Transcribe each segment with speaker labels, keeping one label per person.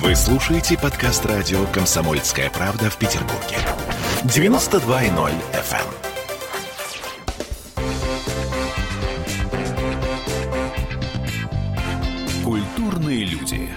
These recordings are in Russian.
Speaker 1: Вы слушаете подкаст радио «Комсомольская правда» в Петербурге. 92.0 FM. Культурные люди.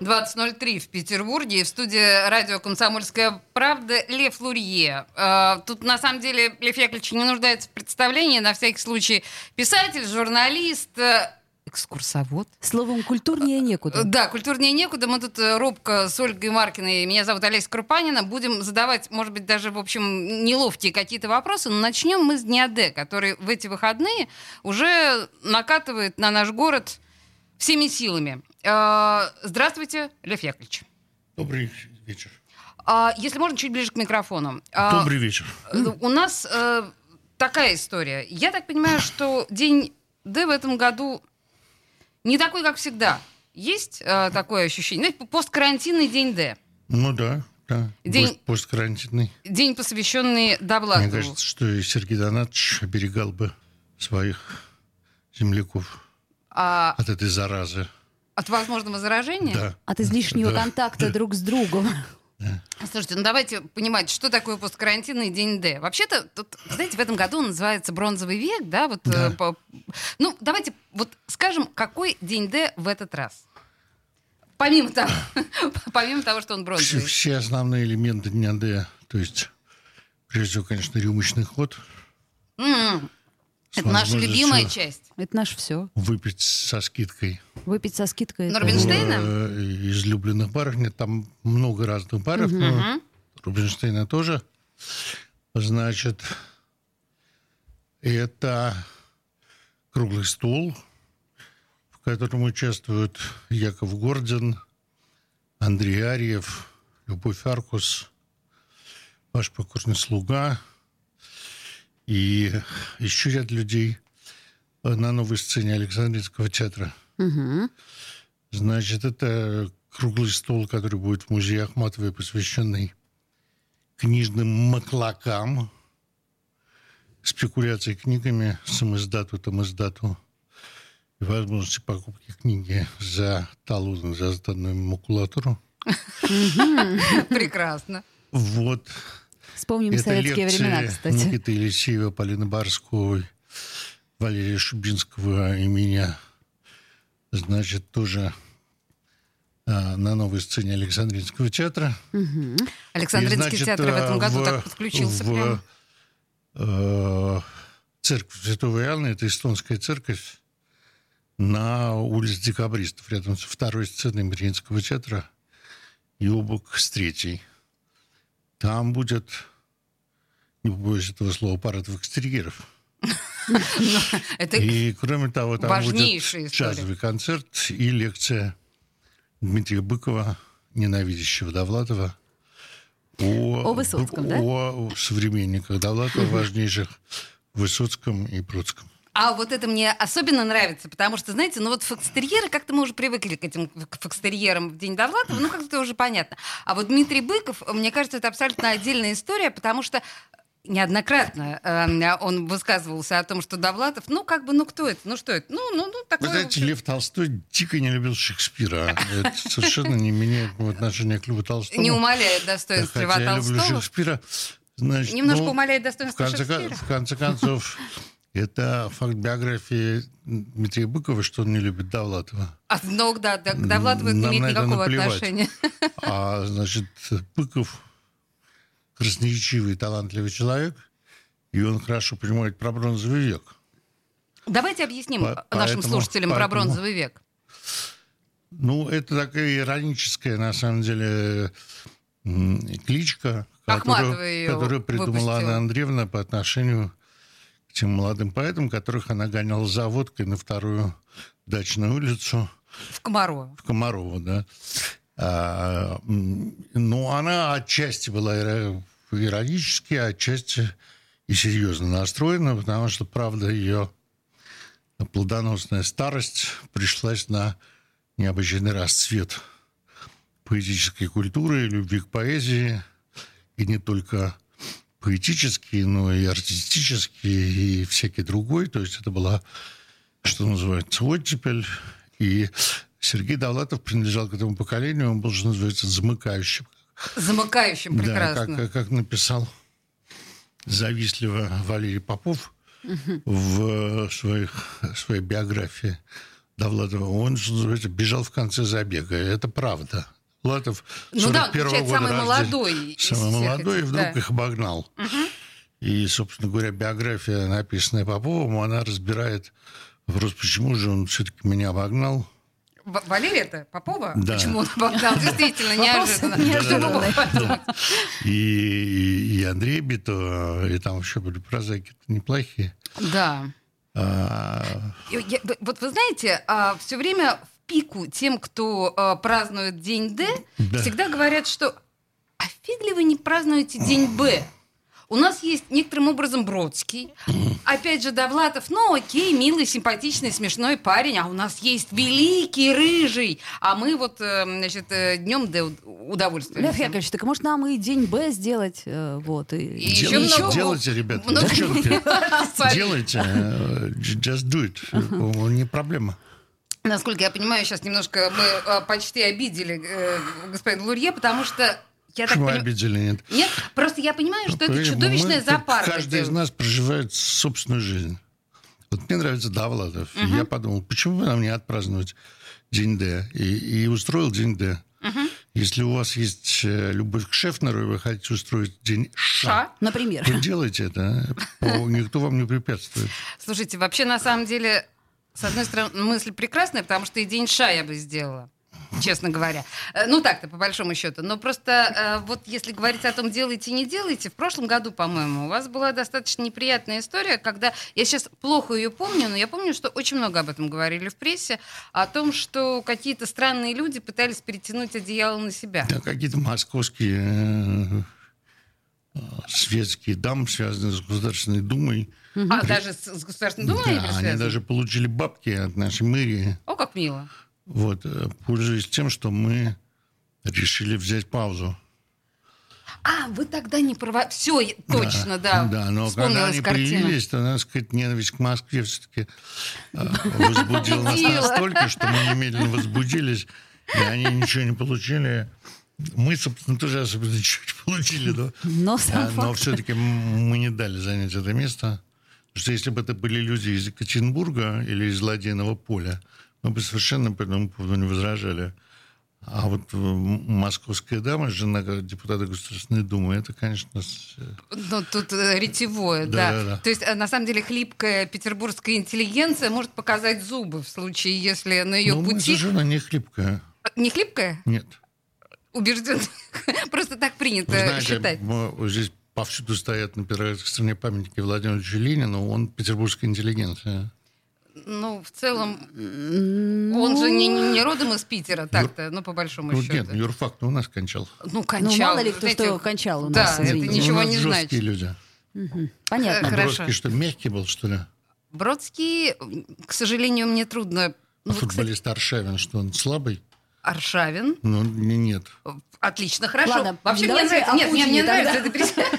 Speaker 2: 20.03 в Петербурге. В студии радио «Комсомольская правда» Лев Лурье. Э, Тут, на самом деле, Лев Яковлевич не нуждается в представлении. На всякий случай писатель, журналист, э, экскурсовод.
Speaker 3: Словом, культурнее некуда.
Speaker 2: Да, культурнее некуда. Мы тут э, робко с Ольгой Маркиной, меня зовут Олеся Крупанина, будем задавать, может быть, даже, в общем, неловкие какие-то вопросы. Но начнем мы с Дня Д, который в эти выходные уже накатывает на наш город всеми силами. Э, Здравствуйте, Лев Яковлевич.
Speaker 4: Добрый вечер.
Speaker 2: А, Если можно, чуть ближе к микрофону. А,
Speaker 4: Добрый вечер.
Speaker 2: э, У нас такая история. Я так понимаю, что День Д в этом году не такой, как всегда. Есть э, такое ощущение? Ну, посткарантинный День Д.
Speaker 4: Ну да, да.
Speaker 2: День-
Speaker 4: Пост- Посткарантинный.
Speaker 2: День, посвященный Довлатову.
Speaker 4: Мне кажется, что и Сергей Донатович оберегал бы своих земляков
Speaker 2: А,
Speaker 4: от этой заразы.
Speaker 2: от возможного заражения?
Speaker 4: Да.
Speaker 3: От излишнего
Speaker 4: Да.
Speaker 3: контакта друг с другом.
Speaker 2: Слушайте, ну давайте понимать, что такое посткарантинный день Д. Вообще-то, тут, знаете, в этом году он называется бронзовый век, да? Вот,
Speaker 4: Да.
Speaker 2: э, по- Ну, давайте вот скажем, какой день Д в этот раз? Помимо того, помимо того, что он
Speaker 4: Все,
Speaker 2: бронзовый.
Speaker 4: все основные элементы дня Д, то есть, прежде всего, конечно, рюмочный ход. С
Speaker 2: Это наша
Speaker 4: возможностью
Speaker 2: любимая часть.
Speaker 3: Это наше все.
Speaker 4: Выпить со скидкой
Speaker 3: Выпить со скидкой.
Speaker 2: Норбинштейна?
Speaker 4: в, э, из любленных баров. Нет, там много разных баров, но
Speaker 2: Мгм.
Speaker 4: Рубинштейна тоже. Значит, это круглый стол, в котором участвуют Яков Гордин, Андрей Арьев, Любовь Аркус, ваш покорный слуга и еще ряд людей на новой сцене Александринского театра.
Speaker 3: Мгм.
Speaker 4: Значит, это круглый стол, который будет в музее Ахматовой, посвященный книжным маклакам, спекуляции книгами, самоиздату, тамоиздату и возможности покупки книги за талон, за сданную макулатуру.
Speaker 2: Прекрасно.
Speaker 4: Вот.
Speaker 3: Вспомним
Speaker 4: Это
Speaker 3: советские
Speaker 4: лекции
Speaker 3: времена, кстати.
Speaker 4: Никиты Елисеева, Полины Барской, Валерия Шубинского и меня. Значит, тоже а, на новой сцене Александринского театра.
Speaker 2: Александринский
Speaker 4: И, значит,
Speaker 2: театр в этом
Speaker 4: э,
Speaker 2: году
Speaker 4: в-
Speaker 2: так подключился
Speaker 4: в,
Speaker 2: прям.
Speaker 4: э, церковь Святого Иоанна, это эстонская церковь, на улице Декабристов, рядом с второй сценой Мариинского театра, и обок с третьей. Там будет, не побоюсь этого слова, парад экстерьеров.
Speaker 2: Это
Speaker 4: И, кроме того, там будет джазовый концерт и лекция Дмитрия Быкова, ненавидящего Довлатова, о,
Speaker 3: О Высоцком, да?
Speaker 4: о современниках Довлатова, важнейших Высоцком и Пруцком.
Speaker 2: А вот это мне особенно нравится, потому что, знаете, ну вот фокстерьеры, как-то мы уже привыкли к этим фокстерьерам в День Довлатова, ну как-то уже понятно. А вот Дмитрий Быков, мне кажется, это абсолютно отдельная история, потому что неоднократно э, он высказывался о том, что Довлатов, ну как бы, ну кто это, ну что это, ну, ну, ну
Speaker 4: Вы
Speaker 2: такое...
Speaker 4: знаете,
Speaker 2: в общем,
Speaker 4: Лев Толстой дико не любил Шекспира. Это совершенно не меняет отношение к Льву Толстому.
Speaker 2: не умаляет достоинства Льва
Speaker 4: Хотя я люблю
Speaker 2: Толстого.
Speaker 4: Шекспира. Значит,
Speaker 2: Немножко
Speaker 4: ну,
Speaker 2: умаляет
Speaker 4: в
Speaker 2: достоинство
Speaker 4: конце,
Speaker 2: Шекспира.
Speaker 4: в конце концов, это факт биографии Дмитрия Быкова, что он не любит Довлатова.
Speaker 2: А, ну да, да, к Довлатову это не
Speaker 4: Нам
Speaker 2: имеет никакого
Speaker 4: наплевать.
Speaker 2: отношения.
Speaker 4: А, значит, Быков красноречивый, талантливый человек, и он хорошо понимает про бронзовый век.
Speaker 2: Давайте объясним
Speaker 4: По-
Speaker 2: нашим
Speaker 4: поэтому-
Speaker 2: слушателям про
Speaker 4: поэтому-
Speaker 2: бронзовый век.
Speaker 4: Ну, это такая ироническая, на самом деле, кличка,
Speaker 2: Ахматова
Speaker 4: которую, которую придумала
Speaker 2: выпустила.
Speaker 4: Анна Андреевна по отношению к тем молодым поэтам, которых она гоняла за водкой на вторую дачную улицу
Speaker 2: В Комарово.
Speaker 4: в Комарово, да. А, ну, она отчасти была иро- иронически, а отчасти и серьезно настроена, потому что, правда, ее плодоносная старость пришлась на необычайный расцвет поэтической культуры, любви к поэзии, и не только поэтический, но и артистический, и всякий другой. То есть это была, что называется, оттепель. И Сергей Довлатов принадлежал к этому поколению, он был, что называется, замыкающим.
Speaker 2: Замыкающим, прекрасно.
Speaker 4: Да, как, как написал завистливо Валерий Попов в своих, своей биографии Довлатова, он, что называется, бежал в конце забега. Это правда. Латов
Speaker 2: ну да,
Speaker 4: года
Speaker 2: самый
Speaker 4: рождения,
Speaker 2: молодой.
Speaker 4: Самый молодой,
Speaker 2: этих,
Speaker 4: и вдруг
Speaker 2: да.
Speaker 4: их обогнал.
Speaker 2: Угу.
Speaker 4: И, собственно говоря, биография, написанная Поповым, она разбирает вопрос, почему же он все-таки меня обогнал.
Speaker 2: В- Валерия это Попова?
Speaker 4: Да.
Speaker 2: Почему он обогнал? Действительно, неожиданно.
Speaker 4: И, Андрей Бито, и там еще были прозаики неплохие.
Speaker 2: Да.
Speaker 4: А,
Speaker 2: Я- вот вы знаете, все время в пику тем, кто а, празднует День Д,
Speaker 4: Да.
Speaker 2: всегда говорят, что а фиг ли вы не празднуете День Б? У нас есть некоторым образом Бродский, опять же Довлатов, ну окей, милый, симпатичный, смешной парень, а у нас есть великий рыжий, а мы вот, э, значит, днем Д удовольствия.
Speaker 3: Лев Яковлевич, так может нам и день Б сделать? э, Вот, и...
Speaker 2: И еще
Speaker 4: делайте,
Speaker 2: много-
Speaker 4: делайте, ребята,
Speaker 2: много-
Speaker 4: девчонки, делайте, э, just do it, Э, не проблема.
Speaker 2: Насколько я понимаю, сейчас немножко мы э, почти обидели э, господина Лурье, потому что я так понимаю...
Speaker 4: обидели? Нет.
Speaker 2: Нет, просто я понимаю, что это
Speaker 4: Понимаете,
Speaker 2: чудовищная запарка.
Speaker 4: Каждый из нас проживает собственную жизнь. Вот мне нравится Довлатов. И я подумал, почему бы нам не отпраздновать День Д? И, и устроил День Д. Если у вас есть э, любовь к Шефнеру, и вы хотите устроить День Ша,
Speaker 2: Ша.
Speaker 3: Например.
Speaker 4: вы делайте это. а? Никто вам не препятствует.
Speaker 2: Слушайте, вообще, на самом деле, с одной стороны, мысль прекрасная, потому что и день ша я бы сделала. Честно говоря. Э, Ну так-то, по большому счету. Но просто э, вот если говорить о том, делайте, не делайте, в прошлом году, по-моему, у вас была достаточно неприятная история, когда, я сейчас плохо ее помню, но я помню, что очень много об этом говорили в прессе, о том, что какие-то странные люди пытались перетянуть одеяло на себя.
Speaker 4: Да, какие-то московские э, э, светские дамы, связанные с Государственной Думой.
Speaker 2: А даже с, с Государственной Думой они
Speaker 4: Да,
Speaker 2: были
Speaker 4: они даже получили бабки от нашей мэрии.
Speaker 2: О, как мило.
Speaker 4: Вот, э, пользуясь тем, что мы решили взять паузу.
Speaker 2: А, вы тогда не права... Все, точно, да.
Speaker 4: Да, но когда они
Speaker 2: картина.
Speaker 4: появились, то, надо сказать, ненависть к Москве все-таки возбудила нас настолько, что мы немедленно возбудились, и они ничего не получили. Мы, собственно, тоже особенно ничего не получили, но,
Speaker 3: Но
Speaker 4: а, но все-таки мы не дали занять это место. Потому что если бы это были люди из Екатеринбурга или из Ладейного поля, мы бы совершенно по этому поводу не возражали. А вот э, московская дама, жена депутата Государственной Думы, это, конечно, э,
Speaker 2: Ну, тут э, ретевое, да.
Speaker 4: Да, да, да.
Speaker 2: То есть, на самом деле, хлипкая петербургская интеллигенция может показать зубы в случае, если на ее
Speaker 4: ну, мы
Speaker 2: пути...
Speaker 4: совершенно не хлипкая.
Speaker 2: Не хлипкая?
Speaker 4: Нет.
Speaker 2: Убежден. Просто так принято
Speaker 4: Вы знаете,
Speaker 2: считать.
Speaker 4: здесь повсюду стоят на Петроградской стране памятники Владимиру Ильичу Ленину, он петербургская интеллигенция.
Speaker 2: Ну, в целом, он же не, не- не родом из Питера, так-то, ну, по большому
Speaker 4: Ну,
Speaker 2: счету.
Speaker 4: нет, юрфак у нас кончал.
Speaker 2: Ну, кончал.
Speaker 3: Ну, мало ли кто
Speaker 2: знаете,
Speaker 3: что кончал у
Speaker 2: да,
Speaker 3: нас,
Speaker 2: это
Speaker 3: извините.
Speaker 2: ничего
Speaker 4: у нас
Speaker 2: не
Speaker 4: жесткие
Speaker 2: значит.
Speaker 4: люди.
Speaker 3: Понятно.
Speaker 4: А
Speaker 2: Хорошо.
Speaker 4: Бродский что, мягкий был, что ли?
Speaker 2: Бродский, к сожалению, мне трудно...
Speaker 4: А
Speaker 2: Ну, кстати,
Speaker 4: футболист Аршавин, что он слабый?
Speaker 2: Аршавин.
Speaker 4: Ну, не- нет.
Speaker 2: Отлично, хорошо.
Speaker 3: Ладно,
Speaker 2: Вообще мне нравится,
Speaker 3: о
Speaker 2: нет, мне, мне нравится это перечисление.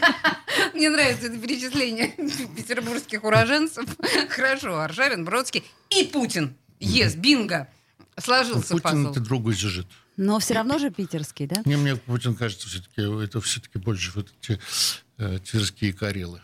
Speaker 2: Мне нравится это перечисление петербургских уроженцев. Хорошо, Аршавин, Бродский и Путин. Ес, бинго.
Speaker 4: Ну,
Speaker 2: Сложился
Speaker 4: Путин
Speaker 2: пазл.
Speaker 4: это другой сюжет.
Speaker 3: Но все равно же питерский, да?
Speaker 4: Не, мне Путин кажется, все-таки это все-таки больше вот эти э, тверские карелы.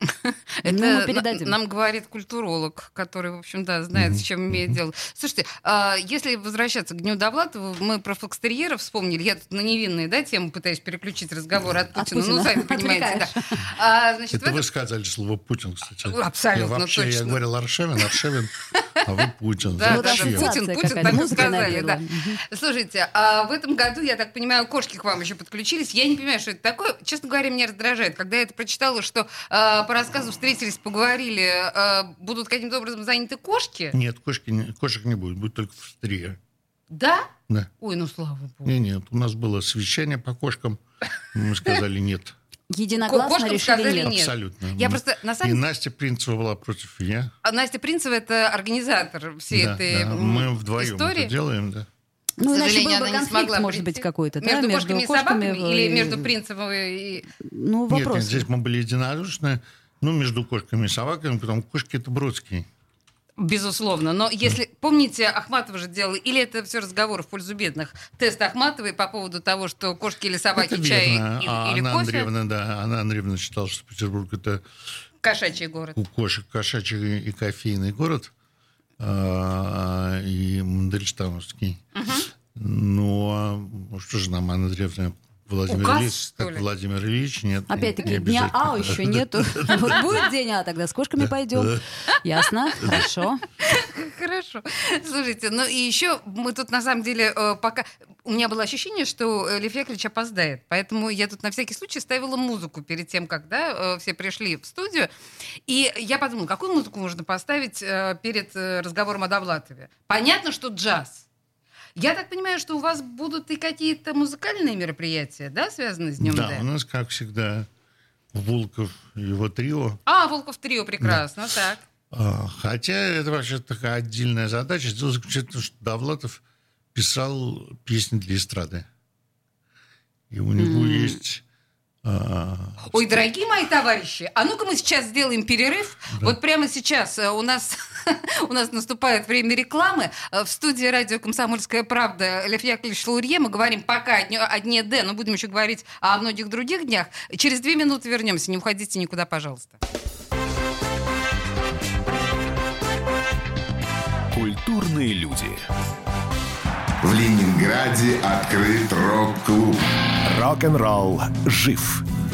Speaker 2: Это
Speaker 3: Ну, мы
Speaker 2: на-
Speaker 3: передадим.
Speaker 2: нам говорит культуролог, который, в общем, да, знает, с чем имеет дело. Слушайте, а, если возвращаться к Дню Довлатова, мы про фокстерьеров вспомнили. Я тут на невинные да, тему пытаюсь переключить разговор от
Speaker 3: От
Speaker 2: Путина. Ну, сами понимаете, да. А, значит,
Speaker 4: Это
Speaker 2: этом-
Speaker 4: вы сказали слово Путин, кстати.
Speaker 2: Абсолютно
Speaker 4: я вообще,
Speaker 2: точно.
Speaker 4: Я говорил Аршавин, Аршавин, а вы Путин.
Speaker 2: Да,
Speaker 3: Вот
Speaker 2: да, Путин, Путин, так и сказали, да. Слушайте, а в этом году, я так понимаю, кошки к вам еще подключились. Я не понимаю, что это такое. Честно говоря, меня раздражает. Когда я это прочитала, что по рассказу встретились, поговорили, а, будут каким-то образом заняты кошки.
Speaker 4: Нет, кошки, не- кошек не будет, будет только фостерия.
Speaker 2: Да?
Speaker 4: Да.
Speaker 2: Ой, ну слава богу.
Speaker 4: Не, нет, у нас было совещание по кошкам, мы сказали нет.
Speaker 3: Единогласно
Speaker 2: Кошкам
Speaker 3: решили
Speaker 2: сказали
Speaker 3: нет.
Speaker 2: нет.
Speaker 4: Абсолютно.
Speaker 2: Я просто, на
Speaker 4: И
Speaker 2: самом деле,
Speaker 4: Настя Принцева была против, и я.
Speaker 2: а Настя Принцева это организатор всей
Speaker 4: Да,
Speaker 2: этой
Speaker 4: да,
Speaker 2: м,
Speaker 4: Мы вдвоем
Speaker 2: истории.
Speaker 4: это делаем, да.
Speaker 3: Ну, иначе
Speaker 2: сожалению,
Speaker 3: был бы
Speaker 2: не
Speaker 3: конфликт,
Speaker 2: смогла
Speaker 3: может быть,
Speaker 2: прийти.
Speaker 3: какой-то, да,
Speaker 2: Между кошками и собаками или
Speaker 3: и-
Speaker 2: между Принцевой и...
Speaker 3: Ну,
Speaker 4: Нет,
Speaker 3: вопрос.
Speaker 4: нет, здесь мы были единодушны. Ну, между кошками и собаками, потому кошки это Бродский.
Speaker 2: Безусловно. Но если, помните, Ахматова же делала, или это все разговор в пользу бедных, тест Ахматовой по поводу того, что кошки или собаки,
Speaker 4: Это
Speaker 2: чай
Speaker 4: верно.
Speaker 2: или,
Speaker 4: А
Speaker 2: или
Speaker 4: Анна
Speaker 2: кофе,
Speaker 4: Андреевна, да, Анна Андреевна считала, что Петербург это
Speaker 2: кошачий город.
Speaker 4: у кошек кошачий и кофейный город, а, и Мандельштамовский. Ну, а что же нам, Анна Андреевна, Владимир
Speaker 2: Указ,
Speaker 4: Ильич,
Speaker 2: ли?
Speaker 4: Владимир Ильич, нет. не
Speaker 3: Опять-таки, дня А еще нету. Вот будет день А, тогда с кошками пойдем. Ясно, хорошо.
Speaker 2: Хорошо. Слушайте, ну и еще мы тут на самом деле э, пока... У меня было ощущение, что э, Лев Яковлевич опоздает. Поэтому я тут на всякий случай ставила музыку перед тем, когда э, все пришли в студию. И я подумала, какую музыку можно поставить перед разговором о Довлатове? Понятно, что джаз. Я так понимаю, что у вас будут и какие-то музыкальные мероприятия, да, связанные с Днем
Speaker 4: Да,
Speaker 2: Д?
Speaker 4: у нас, как всегда, Волков и его трио.
Speaker 2: А, Волков трио, прекрасно, так.
Speaker 4: А, Хотя это вообще такая отдельная задача. Дело заключается в том, что Довлатов писал песни для эстрады. И у него есть... а,
Speaker 2: Ой, дорогие мои товарищи, а ну-ка мы сейчас сделаем перерыв. Вот прямо сейчас э, у нас, у нас наступает время рекламы. Э, В студии радио «Комсомольская правда» Лев Яковлевич Лурье. Мы говорим пока о дне, о дне Д, но будем еще говорить о многих других днях. Через две минуты вернемся. Не уходите никуда, пожалуйста.
Speaker 1: Культурные люди.
Speaker 5: В Ленинграде открыт рок-клуб.
Speaker 1: Рок-н-ролл жив.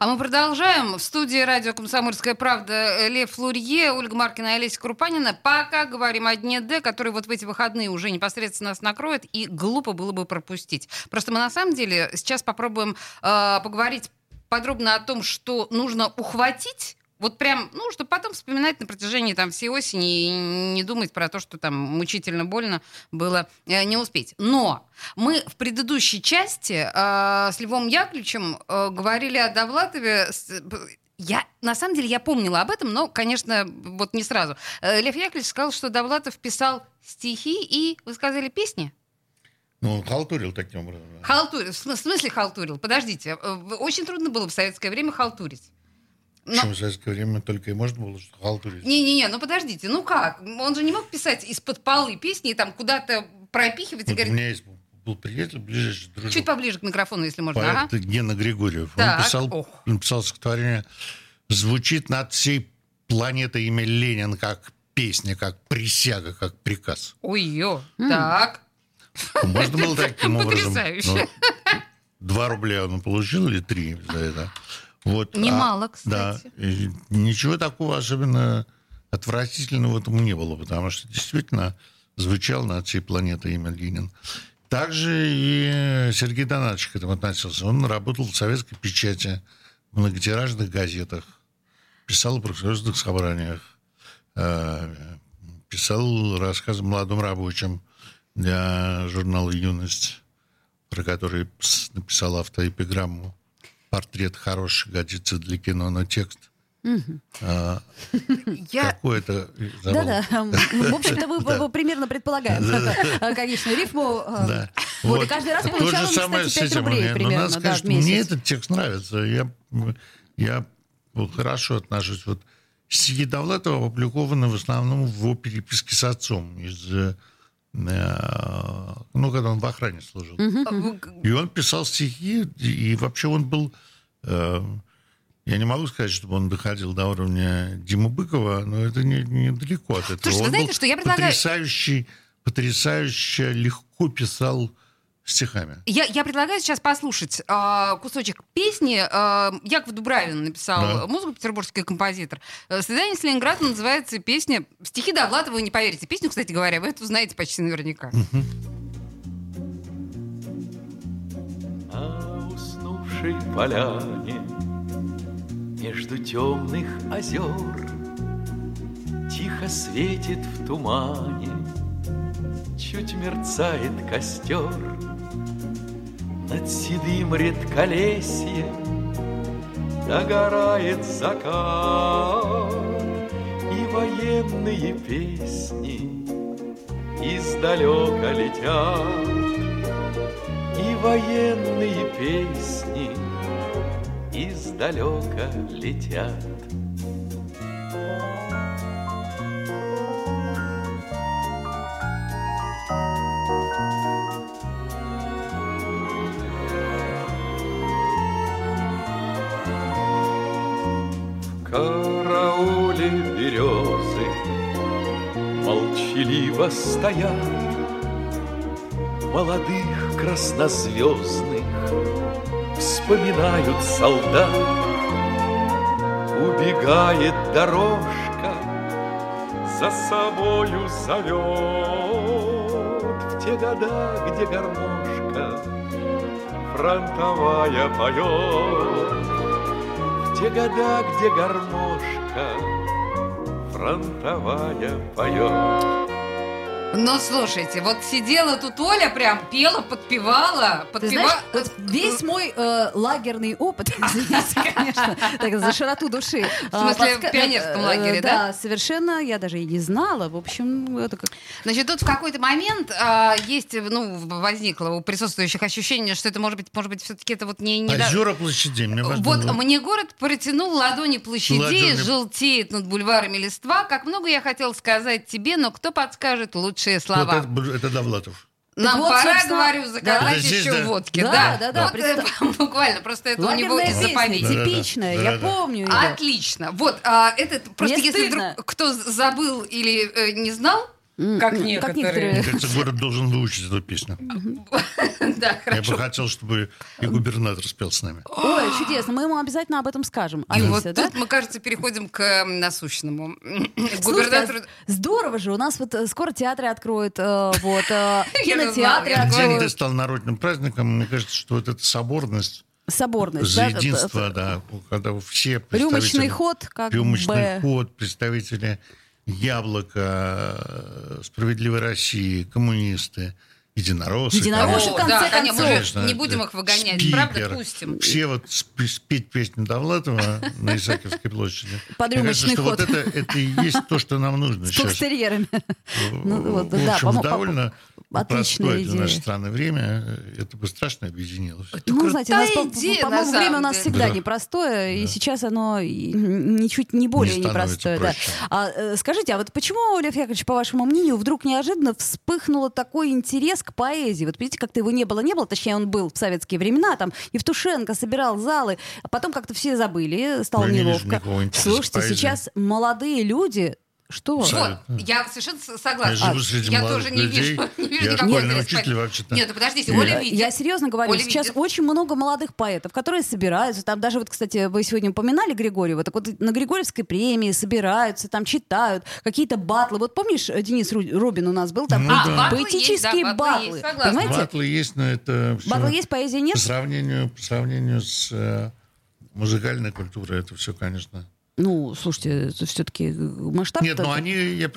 Speaker 2: А мы продолжаем. В студии радио «Комсомольская правда» Лев Лурье, Ольга Маркина и Олеся Крупанина. Пока говорим о Дне Д, который вот в эти выходные уже непосредственно нас накроет, и глупо было бы пропустить. Просто мы на самом деле сейчас попробуем э, поговорить подробно о том, что нужно ухватить вот прям, ну, чтобы потом вспоминать на протяжении там всей осени и не думать про то, что там мучительно больно было э, не успеть. Но мы в предыдущей части э, с Львом Яковлевичем э, говорили о Довлатове. с- я, на самом деле, я помнила об этом, но, конечно, вот не сразу. Э, Лев Яковлевич сказал, что Довлатов писал стихи и, вы сказали, песни?
Speaker 4: Ну, он халтурил таким образом.
Speaker 2: Халтурил. В см- в смысле халтурил? Подождите. э, Очень трудно было в советское время халтурить. Но-
Speaker 4: Причем в советское время только и можно было что халтурить.
Speaker 2: Не-не-не, ну подождите, ну как? Он же не мог писать из-под полы песни и там куда-то пропихивать и
Speaker 4: Вот у
Speaker 2: говорить...
Speaker 4: меня есть был приятель, ближайший дружок.
Speaker 2: Чуть поближе к микрофону, если можно.
Speaker 4: поэт
Speaker 2: Ага.
Speaker 4: Гена Григорьев.
Speaker 2: Так,
Speaker 4: Он писал,
Speaker 2: ох.
Speaker 4: написал стихотворение «Звучит над всей планетой имя Ленин как песня, как присяга, как приказ».
Speaker 2: Ой-ё. Так.
Speaker 4: Можно было таким образом.
Speaker 2: Потрясающе.
Speaker 4: Ну, Два рубля он получил или три за это. Вот.
Speaker 2: Немало,
Speaker 4: А,
Speaker 2: кстати.
Speaker 4: Да. И ничего такого особенно отвратительного в этом не было, потому что действительно звучал над всей планетой имя Ленин. Также и Сергей Донатович к этому относился. Он работал в советской печати, в многотиражных газетах, писал о профсоюзных собраниях, э, писал рассказы молодым рабочим для журнала «Юность», про который написал автоэпиграмму «Портрет хороший, годится для кино, но текст». А,
Speaker 2: Я...
Speaker 4: Забыл.
Speaker 3: Да-да. В общем-то, вы примерно предполагаем, э, конечную рифму. э. Вот, и каждый раз получал он, кстати,
Speaker 4: с
Speaker 3: 5
Speaker 4: этим.
Speaker 3: рублей
Speaker 4: но
Speaker 3: примерно, да, в
Speaker 4: что мне
Speaker 3: месяц.
Speaker 4: этот текст нравится. Я, я хорошо отношусь. Вот стихи Довлатова опубликованы в основном в его переписке с отцом. Из, э, ну, когда он в охране служил. И он писал стихи, и вообще он был... э, я не могу сказать, чтобы он доходил до уровня Димы Быкова, но это не- недалеко от этого.
Speaker 2: Слушайте, вы
Speaker 4: он
Speaker 2: знаете,
Speaker 4: был
Speaker 2: что я предлагаю-
Speaker 4: потрясающий, потрясающе легко писал стихами.
Speaker 2: Я, я предлагаю сейчас послушать э, кусочек песни. Э, Яков Дубравин написал
Speaker 4: Да.
Speaker 2: музыку, петербургский композитор. Э, «Свидание с Ленинградом» называется песня... Стихи Довлатова, вы не поверите. Песню, кстати говоря, вы эту знаете почти наверняка.
Speaker 6: На уснувшей поляне Между темных озер Тихо светит в тумане Чуть мерцает костер Над седым редколесьем Догорает закат И военные песни Издалека летят и военные песни издалека летят. Молчаливо стоят молодых краснозвездных. Вспоминают солдат Убегает дорожка За собою зовет. В те года, где гармошка Фронтовая поет. В те года, где гармошка Фронтовая поет
Speaker 2: Но слушайте, вот сидела тут Оля, прям пела, подпевала,
Speaker 3: Ты
Speaker 2: подпевала.
Speaker 3: знаешь, вот весь мой э, лагерный опыт, извините, конечно, так, за широту души.
Speaker 2: В смысле,
Speaker 3: подска-
Speaker 2: в пионерском
Speaker 3: э,
Speaker 2: лагере, да?
Speaker 3: Да, совершенно, я даже и не знала. В общем, это как...
Speaker 2: Значит, тут в какой-то момент а, есть, ну, возникло у присутствующих ощущение, что это может быть, может быть, все-таки это вот не... не да-
Speaker 4: Озера площадей, мне важно
Speaker 2: Вот
Speaker 4: было.
Speaker 2: мне город протянул ладони площадей,
Speaker 4: Ладони.
Speaker 2: желтеет над бульварами листва. Как много я хотел сказать тебе, но кто подскажет лучшие
Speaker 4: Вот
Speaker 2: слова?
Speaker 4: это, б- это Довлатов.
Speaker 2: Нам
Speaker 3: вот,
Speaker 2: пора,
Speaker 3: собственно,
Speaker 2: говорю,
Speaker 3: да.
Speaker 2: заказать
Speaker 4: Здесь,
Speaker 2: еще
Speaker 4: да.
Speaker 2: водки.
Speaker 3: Да,
Speaker 2: Да,
Speaker 3: да, да,
Speaker 2: Вот, буквально, просто это у него из.
Speaker 4: Да-да-да.
Speaker 3: типичная, я
Speaker 4: Да-да-да.
Speaker 3: помню ее.
Speaker 2: Отлично. Вот, а, этот, просто
Speaker 3: Мне
Speaker 2: если
Speaker 3: стыдно.
Speaker 2: вдруг кто забыл или э, не знал, Как некоторые.
Speaker 4: Мне кажется, город должен выучить эту песню.
Speaker 2: да,
Speaker 4: Я
Speaker 2: хорошо.
Speaker 4: бы хотел, чтобы и губернатор спел с нами.
Speaker 3: Ой, чудесно, мы ему обязательно об этом скажем.
Speaker 2: И вот тут мы, кажется, переходим к насущному.
Speaker 3: Слушайте,
Speaker 2: Губернатору...
Speaker 3: а здорово же, у нас вот э, скоро театры откроют, э, вот, э,
Speaker 2: Я
Speaker 3: кинотеатры
Speaker 2: я
Speaker 3: откроют,
Speaker 4: стал народным праздником. Мне кажется, что вот эта соборность
Speaker 3: соборность.
Speaker 4: за
Speaker 3: да,
Speaker 4: единство, да, когда все
Speaker 3: Рюмочный
Speaker 4: представители-
Speaker 3: ход, как
Speaker 4: Рюмочный
Speaker 3: бы.
Speaker 4: ход, представители Яблока, э, Справедливой России, коммунисты, единороссы.
Speaker 3: Единороссы, в конце
Speaker 2: да, конечно,
Speaker 3: концов.
Speaker 2: мы не будем их выгонять,
Speaker 4: спикер.
Speaker 2: правда, пустим.
Speaker 4: Все вот сп- спеть песню Довлатова на Исаакиевской площади.
Speaker 3: Под
Speaker 4: Мне кажется,
Speaker 3: рюмочный
Speaker 4: что вот
Speaker 3: ход.
Speaker 4: это, это и есть то, что нам нужно
Speaker 3: С
Speaker 4: сейчас.
Speaker 3: кокстерьерами. Ну, вот,
Speaker 4: в
Speaker 3: да,
Speaker 4: общем, довольно
Speaker 3: отличная
Speaker 4: простое для
Speaker 3: идея.
Speaker 4: нашей страны время это бы страшно объединилось.
Speaker 3: Ну, знаете, у нас,
Speaker 2: крутая
Speaker 3: по-
Speaker 2: идея,
Speaker 3: по-моему,
Speaker 2: на
Speaker 3: время у нас всегда
Speaker 4: Да.
Speaker 3: непростое, и сейчас оно ничуть не более
Speaker 4: Не
Speaker 3: непростое. Да. А, э, скажите, а вот почему, Лев Яковлевич, по вашему мнению, вдруг неожиданно вспыхнул такой интерес к поэзии? Вот видите, как-то его не было, не было, точнее, он был в советские времена, там Евтушенко собирал залы, а потом как-то все забыли, стало
Speaker 4: Ну,
Speaker 3: неловко. Слушайте, сейчас молодые люди... Что?
Speaker 2: Вот, я совершенно с-
Speaker 4: Я
Speaker 2: согласна.
Speaker 4: живу среди
Speaker 2: я
Speaker 4: молодых
Speaker 2: тоже не
Speaker 4: людей.
Speaker 2: вижу, не вижу
Speaker 4: Я
Speaker 2: никакого
Speaker 4: школьный
Speaker 2: интереса.
Speaker 4: учитель вообще-то.
Speaker 2: Нет, ну подождите,
Speaker 4: Нет.
Speaker 2: Оля видит.
Speaker 3: Я серьезно говорю,
Speaker 2: Оля
Speaker 3: сейчас
Speaker 2: видит.
Speaker 3: очень много молодых поэтов, которые собираются. Там даже вот, кстати, вы сегодня упоминали Григорьева, так вот на Григорьевской премии собираются, там читают какие-то батлы. Вот помнишь, э, Денис Ру- Рубин у нас был там?
Speaker 4: Ну
Speaker 2: А,
Speaker 4: да.
Speaker 2: батлы есть,
Speaker 3: Поэтические
Speaker 2: да,
Speaker 3: батлы.
Speaker 2: есть, согласна.
Speaker 3: Понимаете?
Speaker 4: Батлы есть, но это всё
Speaker 3: Батлы есть, поэзии нет?
Speaker 4: По сравнению, по сравнению с э, музыкальной культурой, это все, конечно.
Speaker 3: Ну, слушайте, все-таки масштаб...
Speaker 4: Нет, ну они, я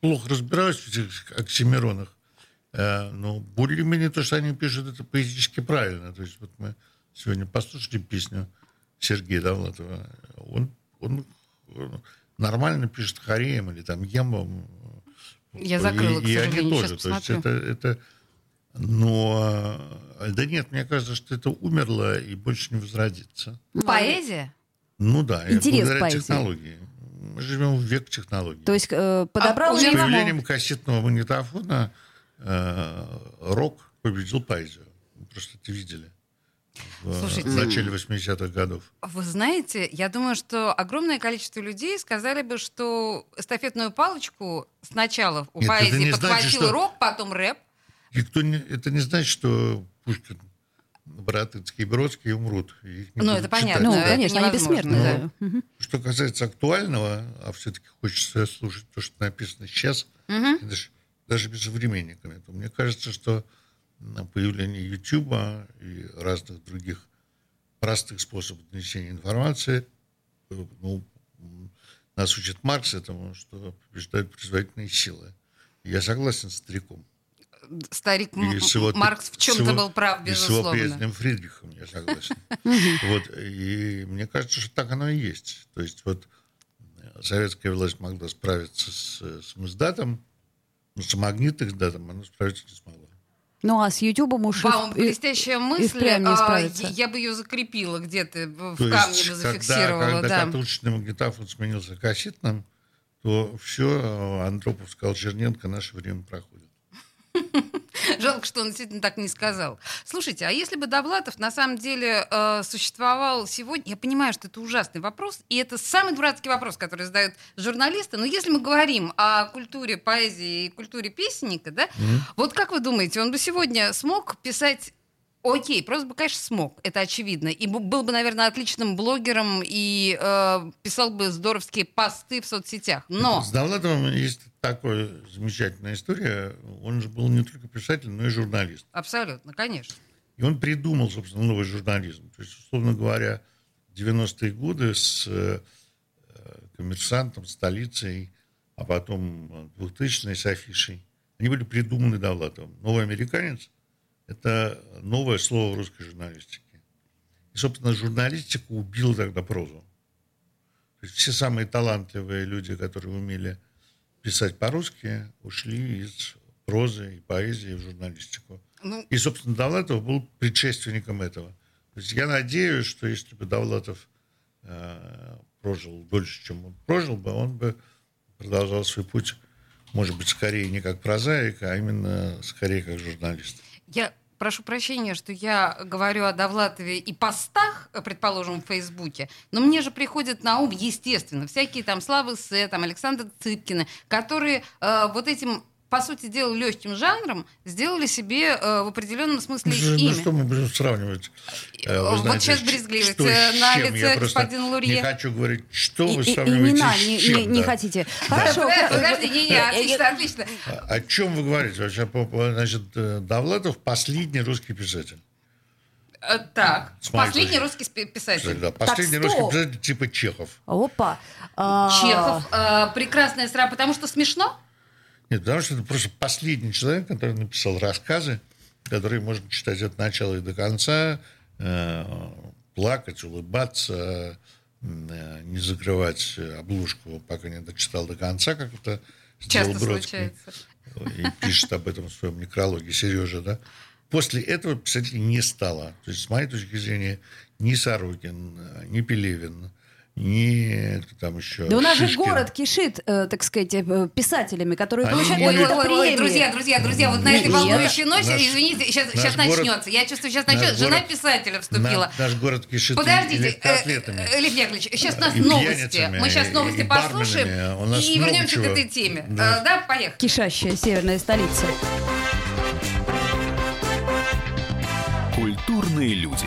Speaker 4: плохо разбираюсь в этих оксимиронах. Э, но более-менее то, что они пишут, это поэтически правильно. То есть вот мы сегодня послушали песню Сергея Довлатова. Он, он э, нормально пишет хореем или там ембом.
Speaker 2: Я закрыла,
Speaker 4: и,
Speaker 2: к
Speaker 4: и они
Speaker 2: сожалению,
Speaker 4: тоже. То есть это, это... Но... э, Да нет, мне кажется, что это умерло и больше не возродится.
Speaker 2: Поэзия?
Speaker 4: Ну да, и
Speaker 3: Интерес
Speaker 4: благодаря
Speaker 3: поэзии.
Speaker 4: технологии. Мы живем в век технологий.
Speaker 3: То есть э, подобрал
Speaker 2: А,
Speaker 4: С появлением кассетного магнитофона э, рок победил поэзию. Просто это видели. В,
Speaker 2: Слушайте.
Speaker 4: в начале 80-х годов.
Speaker 2: Вы знаете, я думаю, что огромное количество людей сказали бы, что эстафетную палочку сначала у
Speaker 4: Нет,
Speaker 2: поэзии
Speaker 4: не значит,
Speaker 2: подхватил
Speaker 4: что-
Speaker 2: рок, потом рэп,
Speaker 4: Никто не, это не значит, что Пушкин, Братыцкий и Бродский умрут.
Speaker 2: Ну, это понятно.
Speaker 3: Ну, конечно, они бессмертны,
Speaker 2: да.
Speaker 4: Что касается актуального, а все-таки хочется слушать то, что написано сейчас, и даже, даже без современниками, то мне кажется, что на появление Ютуба и разных других простых способов донесения информации, ну, нас учит Маркс этому, что побеждают производительные силы. Я согласен с стариком.
Speaker 2: Старик М-
Speaker 4: И с его-
Speaker 2: Маркс в
Speaker 4: с
Speaker 2: чем-то
Speaker 4: его-
Speaker 2: был прав,
Speaker 4: И с его
Speaker 2: безусловно.
Speaker 4: Фридрихом, я согласен. Вот, и мне кажется, что так оно и есть. То есть вот э, советская власть могла справиться с, э, с Моздатом, но с магнитом она справиться не смогла.
Speaker 3: Ну а с Ютубом уж... и
Speaker 2: Баум,
Speaker 3: и-
Speaker 2: блестящая мысль.
Speaker 3: впрямь не
Speaker 2: а, я бы ее закрепила где-то, в
Speaker 4: То
Speaker 2: камне
Speaker 4: есть,
Speaker 2: бы
Speaker 4: когда,
Speaker 2: зафиксировала.
Speaker 4: когда
Speaker 2: да.
Speaker 4: катушечный магнитофон сменился кассетным, то все, Андропов сказал, Черненко, наше время проходит.
Speaker 2: Жалко, что он действительно так не сказал. Слушайте, а если бы Довлатов на самом деле э, существовал сегодня, я понимаю, что это ужасный вопрос, и это самый дурацкий вопрос, который задают журналисты, но если мы говорим о культуре поэзии и культуре песенника, да, вот как вы думаете, он бы сегодня смог писать Окей, просто бы, конечно, смог, это очевидно. И был бы, наверное, отличным блогером и э, писал бы здоровские посты в соцсетях. Но
Speaker 4: С Довлатовым есть такая замечательная история. Он же был не только писатель, но и журналист.
Speaker 2: абсолютно, конечно.
Speaker 4: И он придумал, собственно, новый журнализм. То есть, условно говоря, 90-е годы с э, коммерсантом, столицей, а потом 2000-е с афишей, они были придуманы Довлатовым. Новый американец – это новое слово в русской журналистике. И, собственно, журналистика убила тогда прозу. То есть все самые талантливые люди, которые умели писать по-русски, ушли из прозы и поэзии в журналистику.
Speaker 2: Ну,
Speaker 4: И, собственно, Довлатов был предшественником этого. То есть я надеюсь, что если бы Довлатов э, прожил дольше, чем он прожил бы, он бы продолжал свой путь, может быть, скорее не как прозаик, а именно скорее как журналист.
Speaker 2: Я прошу прощения, что я говорю о Довлатове и постах, предположим, в Фейсбуке, но мне же приходят на ум, естественно, всякие там Славы Сэ, там Александр Цыпкины, которые э, вот этим по сути дела, легким жанром сделали себе э, в определенном смысле
Speaker 4: Ну,
Speaker 2: имя.
Speaker 4: что мы будем сравнивать? Э, вы
Speaker 2: Вот
Speaker 4: знаете,
Speaker 2: сейчас
Speaker 4: ч-
Speaker 2: брезгливость,
Speaker 4: что
Speaker 2: э, на лице господина Лурье.
Speaker 4: Не хочу говорить, что
Speaker 3: И-
Speaker 4: вы
Speaker 3: и- и
Speaker 4: сравниваете
Speaker 3: имена
Speaker 4: с
Speaker 3: не,
Speaker 4: чем,
Speaker 3: не- не
Speaker 4: да.
Speaker 3: хотите. Хорошо.
Speaker 2: Подожди, не, не, отлично, отлично.
Speaker 4: А О чем вы говорите? Значит, э, Довлатов последний русский писатель.
Speaker 2: Э, Так,
Speaker 4: С моей
Speaker 2: последний
Speaker 4: точки-
Speaker 2: русский писатель.
Speaker 4: Да, последний
Speaker 3: стоп.
Speaker 4: русский писатель типа Чехов.
Speaker 3: Опа. А,
Speaker 2: Чехов. э, прекрасная страна, потому что смешно?
Speaker 4: Нет, потому что это просто последний человек, который написал рассказы, которые можно читать от начала и до конца, э, плакать, улыбаться, э, не закрывать обложку, пока не дочитал до конца, как это сделал Бродский.
Speaker 2: случается.
Speaker 4: И пишет об этом в своем некрологе Сережа, да. После этого писателей не стало. То есть, с моей точки зрения, ни Сорокин, э, ни Пелевин, кто там еще.
Speaker 3: Да у нас же
Speaker 4: Шишкин.
Speaker 3: город кишит, э, так сказать, э, писателями, которые
Speaker 4: Они
Speaker 3: получают
Speaker 2: Ой, ой, ой, ой, друзья, друзья, друзья, вот на
Speaker 4: Нет.
Speaker 2: этой волнующей ноте,
Speaker 4: Наш-
Speaker 2: извините, сейчас,
Speaker 4: наш
Speaker 2: сейчас
Speaker 4: город-
Speaker 2: начнется. Я чувствую, сейчас начнется. Жена
Speaker 4: город-
Speaker 2: писателя
Speaker 4: На-
Speaker 2: вступила.
Speaker 4: наш город кишит
Speaker 2: Подождите, э, э, Лев Яковлевич, сейчас у нас
Speaker 4: И
Speaker 2: новости. Мы сейчас новости
Speaker 4: и
Speaker 2: послушаем и вернемся к
Speaker 4: чего.
Speaker 2: этой теме.
Speaker 4: Да.
Speaker 2: Э, Да, поехали.
Speaker 3: Кишащая северная столица.
Speaker 1: Культурные люди.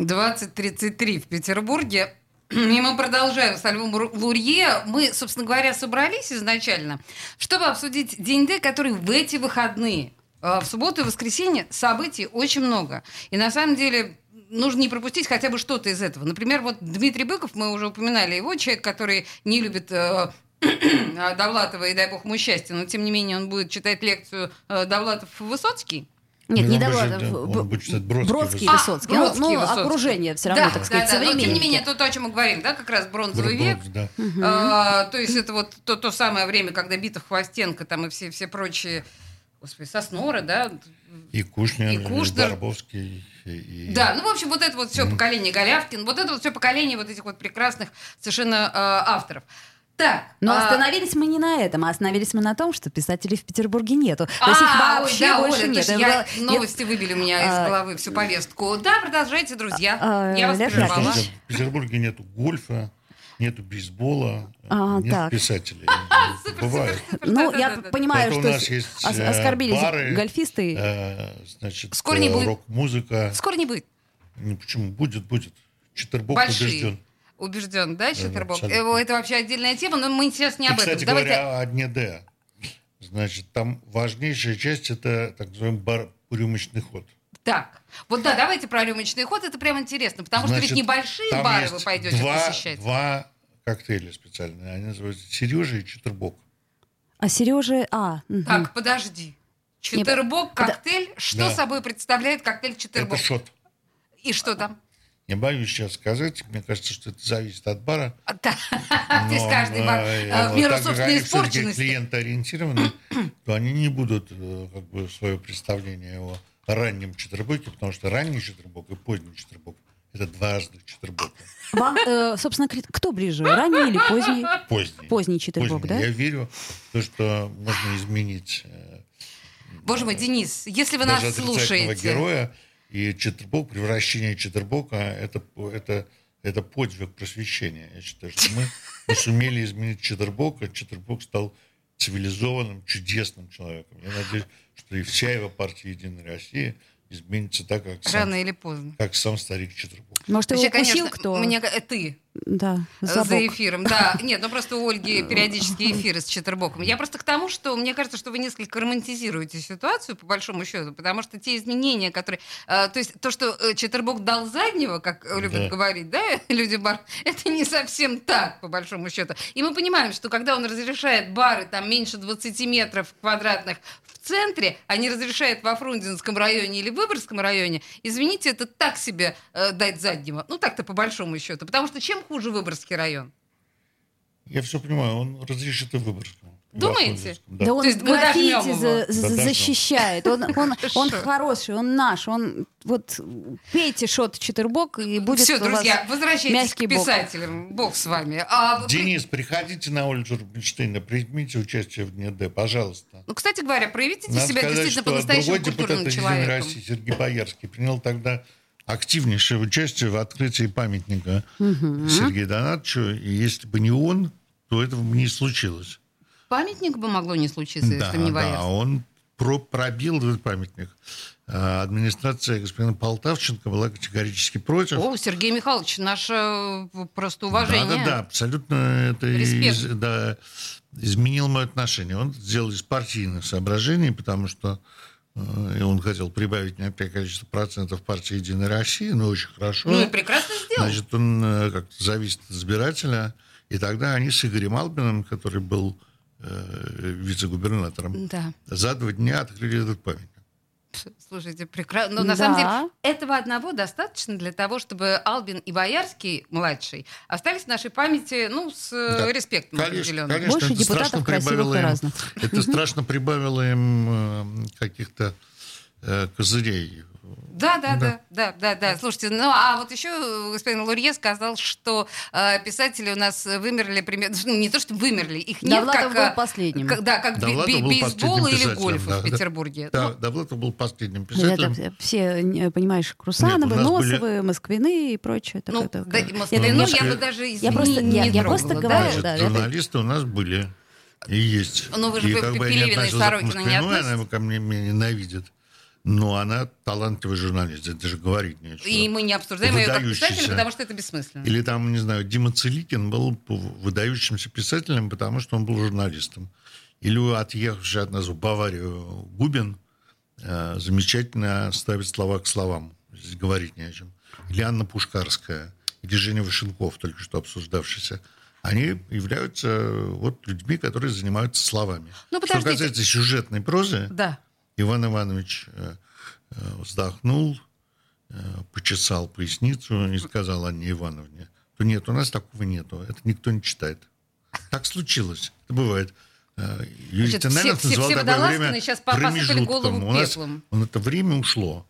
Speaker 2: 20.33 в Петербурге. И мы продолжаем с Альвом Лурье. Мы, собственно говоря, собрались изначально, чтобы обсудить День Д, который в эти выходные. Э, В субботу и воскресенье событий очень много. И на самом деле нужно не пропустить хотя бы что-то из этого. Например, вот Дмитрий Быков, мы уже упоминали его, человек, который не любит э, Довлатова и дай бог ему счастья, но тем не менее он будет читать лекцию э, Довлатов-Высоцкий.
Speaker 3: Нет,
Speaker 4: Ну,
Speaker 3: не Довлатов.
Speaker 4: Бродский,
Speaker 3: Бродский,
Speaker 2: А,
Speaker 3: Высоцкий. Ну,
Speaker 2: Бродский,
Speaker 3: ну,
Speaker 2: Высоцкий.
Speaker 3: окружение все равно,
Speaker 2: да,
Speaker 3: так сказать,
Speaker 2: да, да. Но тем не менее, то, то, о чем мы говорим, да, как раз бронзовый век.
Speaker 4: Бродский, да.
Speaker 2: А, то есть это вот то, то самое время, когда битов Хвостенко там и все, все прочие господи, Соснора, да?
Speaker 4: И Кушнер,
Speaker 2: И
Speaker 4: и,
Speaker 2: Кушнер.
Speaker 4: Барбовский. И, и-
Speaker 2: Да, ну, в общем, вот это вот все поколение Голявкин, вот это вот все поколение вот этих вот прекрасных совершенно э, авторов. Так.
Speaker 3: Но
Speaker 2: а,
Speaker 3: остановились мы не на этом, а остановились мы на том, что писателей в Петербурге нету. То
Speaker 2: А,
Speaker 3: есть их
Speaker 2: ой,
Speaker 3: вообще
Speaker 2: да,
Speaker 3: больше
Speaker 2: Оля,
Speaker 3: нет.
Speaker 2: я-
Speaker 3: было-
Speaker 2: новости выбили у меня
Speaker 3: А,
Speaker 2: из головы всю повестку. Да, продолжайте, друзья.
Speaker 3: А,
Speaker 2: я вас прервала.
Speaker 4: В Петербурге нету гольфа, нету бейсбола,
Speaker 3: А,
Speaker 4: нет
Speaker 3: так.
Speaker 4: писателей.
Speaker 2: Супер,
Speaker 4: Бывает.
Speaker 2: супер, супер.
Speaker 3: Ну,
Speaker 2: Да,
Speaker 3: я
Speaker 2: да, да, да.
Speaker 3: понимаю, что
Speaker 4: есть э,
Speaker 3: оскорбились
Speaker 4: бары,
Speaker 3: гольфисты.
Speaker 4: э, значит,
Speaker 2: Скоро не
Speaker 4: э,
Speaker 2: будет.
Speaker 4: рок-музыка.
Speaker 2: Скоро не будет.
Speaker 4: Ну, почему? Будет, будет. Четвербок
Speaker 2: Большие.
Speaker 4: убежден.
Speaker 2: Убежден, да, Четербок?
Speaker 4: абсолютно.
Speaker 2: Э, Это вообще отдельная тема, но мы сейчас не
Speaker 4: И,
Speaker 2: об этом.
Speaker 4: кстати
Speaker 2: Давайте...
Speaker 4: говоря, о дне Д. Значит, там важнейшая часть – это так называемый бар рюмочный ход.
Speaker 2: Так, вот да, давайте про рюмочный ход, это прям интересно, потому что
Speaker 4: Значит,
Speaker 2: ведь небольшие
Speaker 4: там
Speaker 2: бары
Speaker 4: есть
Speaker 2: вы пойдете
Speaker 4: два,
Speaker 2: посещать.
Speaker 4: Два коктейля специальные. Они называются Сережа и Четвербок.
Speaker 3: А Сережа... А, мгм.
Speaker 2: Так, подожди. Четырбок,
Speaker 3: это-
Speaker 2: коктейль. Что
Speaker 4: Да.
Speaker 2: собой представляет коктейль
Speaker 4: Это
Speaker 2: четырбок?
Speaker 4: шот.
Speaker 2: И что там?
Speaker 4: Не боюсь сейчас сказать. Мне кажется, что это зависит от бара.
Speaker 2: А, да. То есть каждый бар
Speaker 4: э,
Speaker 2: э, в меру собственной испорченности.
Speaker 4: клиентоориентированы, то они не будут э, как бы свое представление о раннем четвербоке, потому что ранний четвербок и поздний четвербок – это два разных четвербока.
Speaker 3: Вам, э, собственно, кто ближе, ранний или поздний?
Speaker 4: Поздний.
Speaker 3: Поздний четвербок,
Speaker 4: Поздний.
Speaker 3: да?
Speaker 4: Я верю в то, что можно изменить э,
Speaker 2: Боже мой, Денис, если вы
Speaker 4: даже
Speaker 2: нас слушаете,
Speaker 4: героя. И Четвербок, превращение Четвербока это, это, это подвиг просвещения. Я считаю, что мы, мы сумели изменить Четвербока. Четвербок стал цивилизованным, чудесным человеком. Я надеюсь, что и вся его партия «Единая Россия» изменится так, как сам,
Speaker 2: рано или поздно.
Speaker 4: как сам старик Четвербок.
Speaker 3: Может, его
Speaker 2: Вообще,
Speaker 3: укусил
Speaker 2: конечно,
Speaker 3: кто?
Speaker 2: Мне, э, ты
Speaker 3: Да,
Speaker 2: э,
Speaker 3: за
Speaker 2: за эфиром. Да, нет, ну просто у Ольги периодически эфиры с Четербоком. Я просто к тому, что мне кажется, что вы несколько романтизируете ситуацию, по большому счету, потому что те изменения, которые... э, то есть то, что Четербок дал заднего, как любят
Speaker 4: Да.
Speaker 2: говорить, да, люди бар, это не совсем так, по большому счету. И мы понимаем, что когда он разрешает бары там меньше 20 метров квадратных в центре, а не разрешает во Фрунзенском районе или Выборгском районе, извините, это так себе э, дать заднего. Ну так-то по большому счету. Потому что чем хуже Выборгский район?
Speaker 4: Я все понимаю, он разрешит и Выборгскому.
Speaker 2: Думаете?
Speaker 4: Да.
Speaker 3: Да он
Speaker 2: То есть
Speaker 3: граффити за- за-
Speaker 4: Да,
Speaker 3: защищает. Он, он, он хороший, он наш. Он вот пейте шот Четербок и будет
Speaker 2: Все,
Speaker 3: у вас
Speaker 2: друзья, возвращайтесь к писателям. Бог с вами. А,
Speaker 4: Денис, приходите на улицу Рубинштейна, примите участие в Дне Д, пожалуйста.
Speaker 2: Ну, кстати говоря, проявите
Speaker 4: Надо
Speaker 2: себя
Speaker 4: сказать,
Speaker 2: действительно
Speaker 4: что
Speaker 2: по-настоящему культурным человеком.
Speaker 4: России Сергей Боярский принял тогда активнейшее участие в открытии памятника Сергею Донатовичу. И если бы не он, то этого бы не случилось.
Speaker 2: Памятник бы могло не случиться, если бы не
Speaker 4: да, он про- пробил этот памятник. А Администрация господина Полтавченко была категорически против.
Speaker 2: О, Сергей Михайлович, наше э, просто уважение.
Speaker 4: Да, да, да, абсолютно это из- да, изменил мое отношение. Он сделал из партийных соображений, потому что э, и он хотел прибавить некоторое количество процентов партии «Единая Россия», ну, очень хорошо.
Speaker 2: Ну и прекрасно сделал.
Speaker 4: Значит, он э, как-то зависит от избирателя. И тогда они с Игорем Албиным, который был э, вице-губернатором,
Speaker 2: Да.
Speaker 4: за два дня открыли этот памятник.
Speaker 2: Слушайте, прекрасно. Но на
Speaker 3: Да.
Speaker 2: самом деле этого одного достаточно для того, чтобы Албин и Боярский, младший, остались в нашей памяти, ну, с э,
Speaker 4: Да.
Speaker 2: респектом
Speaker 4: Конечно,
Speaker 2: определенным.
Speaker 4: конечно,
Speaker 3: Больше
Speaker 4: это
Speaker 3: депутатов
Speaker 4: страшно
Speaker 3: красивых
Speaker 4: прибавило
Speaker 3: и
Speaker 4: им-
Speaker 3: разных.
Speaker 4: Это страшно прибавило им э, каких-то э, козырей.
Speaker 2: Да, да, да, да, да, да. Слушайте, ну а вот еще господин Лурье сказал, что э, писатели у нас вымерли примерно, ну, не то что вымерли, их нет
Speaker 3: Довлатов
Speaker 2: как,
Speaker 3: был
Speaker 2: э,
Speaker 3: последним.
Speaker 2: как- да, как бейсбола
Speaker 4: последним
Speaker 2: или гольфа
Speaker 4: да,
Speaker 2: в. Петербурге.
Speaker 4: Да,
Speaker 2: Ну,
Speaker 4: Довлатов был последним
Speaker 3: Это
Speaker 4: писателем.
Speaker 3: все, э, понимаешь, Крусановы,
Speaker 4: Нет,
Speaker 3: Носовы, Москвины и прочее.
Speaker 2: ну,
Speaker 3: такое,
Speaker 2: да,
Speaker 3: такое.
Speaker 2: Москвы,
Speaker 3: Нет,
Speaker 2: ну,
Speaker 3: нет,
Speaker 2: я бы даже
Speaker 3: Я
Speaker 2: извини,
Speaker 3: просто-
Speaker 2: не
Speaker 3: я- я просто
Speaker 2: да?
Speaker 3: говорю,
Speaker 4: Значит,
Speaker 3: да, это-
Speaker 4: журналисты у нас были и есть.
Speaker 2: Ну, вы же
Speaker 4: и как бы я не
Speaker 2: Пелевину и Сорокину не относитесь?
Speaker 4: она ко мне меня ненавидит. Но она талантливый журналист, это даже говорить нечего.
Speaker 2: И мы не обсуждаем ее как писателя, потому что это бессмысленно.
Speaker 4: Или там, не знаю, Дима Целикин был выдающимся писателем, потому что он был журналистом. Или отъехавший от нас в Баварию Губин э, замечательно ставит слова к словам. Здесь говорить не о чем. Или Анна Пушкарская, или Женя Вышенков, только что обсуждавшийся. Они являются э, вот людьми, которые занимаются словами.
Speaker 2: Ну,
Speaker 4: что
Speaker 2: подождите.
Speaker 4: касается сюжетной прозы,
Speaker 2: Да.
Speaker 4: Иван Иванович э, э, вздохнул, э, почесал поясницу и сказал Анне Ивановне, то нет, у нас такого нету, это никто не читает. Так случилось, это бывает. Юрий
Speaker 2: Значит, все-
Speaker 4: Тимирязев
Speaker 2: все-
Speaker 4: называл
Speaker 2: все
Speaker 4: такое время
Speaker 2: сейчас
Speaker 4: промежутком. У нас он это время ушло.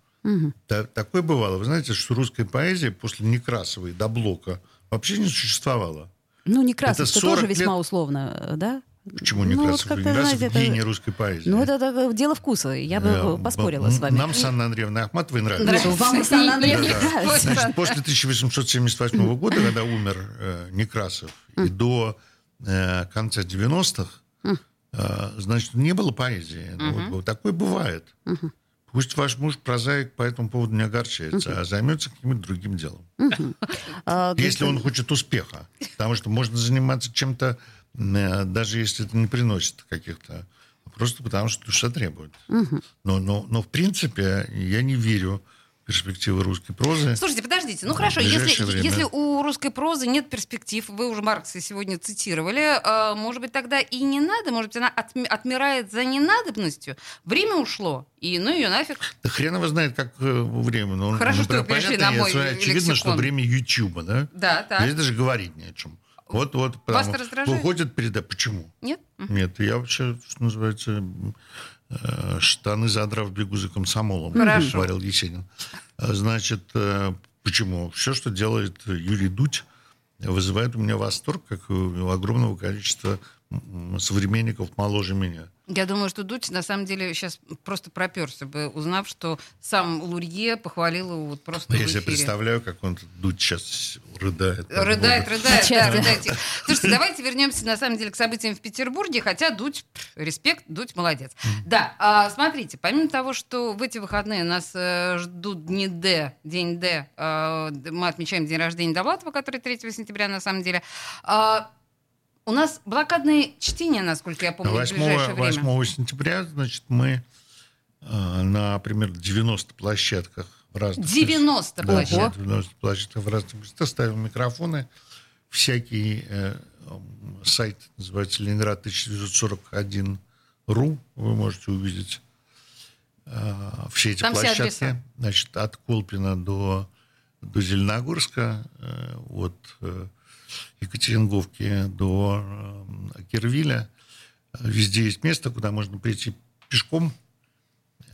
Speaker 4: Та- такое бывало. Вы знаете, что русская поэзия после Некрасовой до Блока вообще не существовала.
Speaker 3: Ну, Некрасов,
Speaker 4: Это
Speaker 3: это тоже
Speaker 4: 40
Speaker 3: весьма
Speaker 4: лет-
Speaker 3: условно, да?
Speaker 4: Почему
Speaker 3: Ну, вот
Speaker 4: Некрасов?
Speaker 3: как-то,
Speaker 4: Некрасов
Speaker 3: это-
Speaker 4: гений русской поэзии.
Speaker 3: Ну, это, это дело вкуса. Я бы
Speaker 4: Э,
Speaker 3: поспорила
Speaker 4: м-
Speaker 3: с вами.
Speaker 4: Нам с Анной Андреевной Ахматовой нравится.
Speaker 3: Нет, вам с Анной Андреевной не.
Speaker 4: Значит, после 1878 года, когда умер э, Некрасов, и до э, конца 90-х, э, значит, не было поэзии. Ну, вот, вот такое бывает. Пусть ваш муж прозаик по этому поводу не огорчается, а займется каким-то другим делом.
Speaker 3: А,
Speaker 4: Если он хочет успеха. Потому что можно заниматься чем-то, даже если это не приносит каких-то... Просто потому что душа требует. Но, но, но в принципе я не верю в перспективы русской прозы.
Speaker 2: Слушайте, подождите, ну хорошо, если,
Speaker 4: время.
Speaker 2: если у русской прозы нет перспектив, вы уже Маркса сегодня цитировали, э, может быть, тогда и не надо, может быть, она отм- отмирает за ненадобностью, время ушло, и ну ее нафиг.
Speaker 4: Да хрен его знает, как э, время. Но,
Speaker 2: Хорошо, что вы перешли
Speaker 4: понятно,
Speaker 2: на мой
Speaker 4: я- Очевидно, что
Speaker 2: лексикон.
Speaker 4: время Ютуба, да?
Speaker 2: Да, так.
Speaker 4: Здесь даже говорить не о чем. Вот, вот.
Speaker 2: Вас это раздражает?
Speaker 4: Выходит переда. Почему?
Speaker 2: Нет?
Speaker 4: Нет, я вообще, что называется, э, штаны задрав бегу за комсомолом,
Speaker 2: Хорошо.
Speaker 4: говорил Есенин. А, Значит, э, почему? Все, что делает Юрий Дудь, вызывает у меня восторг, как у огромного количества современников моложе меня.
Speaker 2: Я думаю, что Дудь на самом деле сейчас просто проперся бы, узнав, что сам Лурье похвалил его вот просто в
Speaker 4: я себе представляю, как он Дудь сейчас рыдает.
Speaker 2: Рыдает, рыдает, да, рыдайте. Слушайте, давайте вернемся на самом деле к событиям в Петербурге, хотя Дудь, респект, Дудь молодец. Да, а, смотрите, помимо того, что в эти выходные нас э, ждут дни Д, день Д, э, мы отмечаем день рождения Довлатова, который 3 сентября на самом деле, а, у нас блокадные чтения, насколько я помню, в
Speaker 4: 8,
Speaker 2: ближайшее время.
Speaker 4: 8 сентября, значит, мы э, на, примерно 90 площадках в разных...
Speaker 2: 90
Speaker 4: Да,
Speaker 2: площадок.
Speaker 4: 90 площадках в разных местах ставим микрофоны. Всякий э, сайт называется Ленинград 1941.ру. Вы можете увидеть э, все эти
Speaker 2: Там
Speaker 4: площадки. Значит, от Колпина до, до Зеленогорска, э, от э, Екатеринговки до э, Кирвиля. Везде есть место, куда можно прийти пешком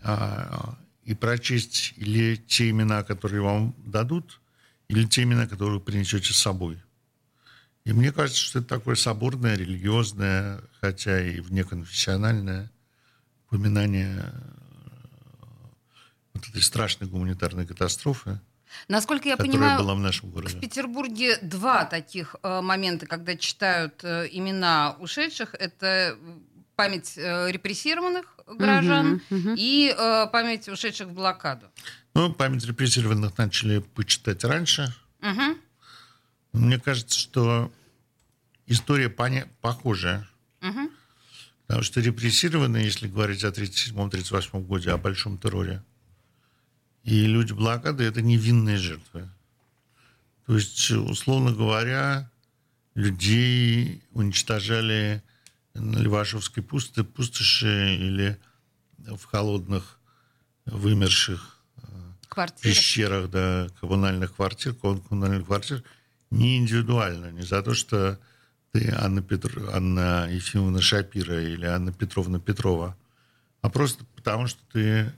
Speaker 4: а, и прочесть или те имена, которые вам дадут, или те имена, которые вы принесете с собой. И мне кажется, что это такое соборное, религиозное, хотя и внеконфессиональное упоминание э, вот этой страшной гуманитарной катастрофы,
Speaker 2: Насколько я понимаю,
Speaker 4: была в нашем
Speaker 2: В
Speaker 4: городе.
Speaker 2: Петербурге два таких э, момента, когда читают э, имена ушедших. Это память э, репрессированных граждан
Speaker 3: Мгм, мгм.
Speaker 2: и э, память ушедших в блокаду.
Speaker 4: Ну, память репрессированных начали почитать раньше.
Speaker 2: Мгм.
Speaker 4: Мне кажется, что история поня- похожая.
Speaker 2: Мгм.
Speaker 4: Потому что репрессированные, если говорить о 1937-1938 году, о большом терроре, и люди блокады – это невинные жертвы. То есть, условно говоря, людей уничтожали на Левашовской пусто- пустоши или в холодных, вымерших
Speaker 2: Квартира.
Speaker 4: пещерах, да, коммунальных квартир, ком- коммунальных квартир, не индивидуально, не за то, что ты Анна, Петр... Анна Ефимовна Шапира или Анна Петровна Петрова, а просто потому, что ты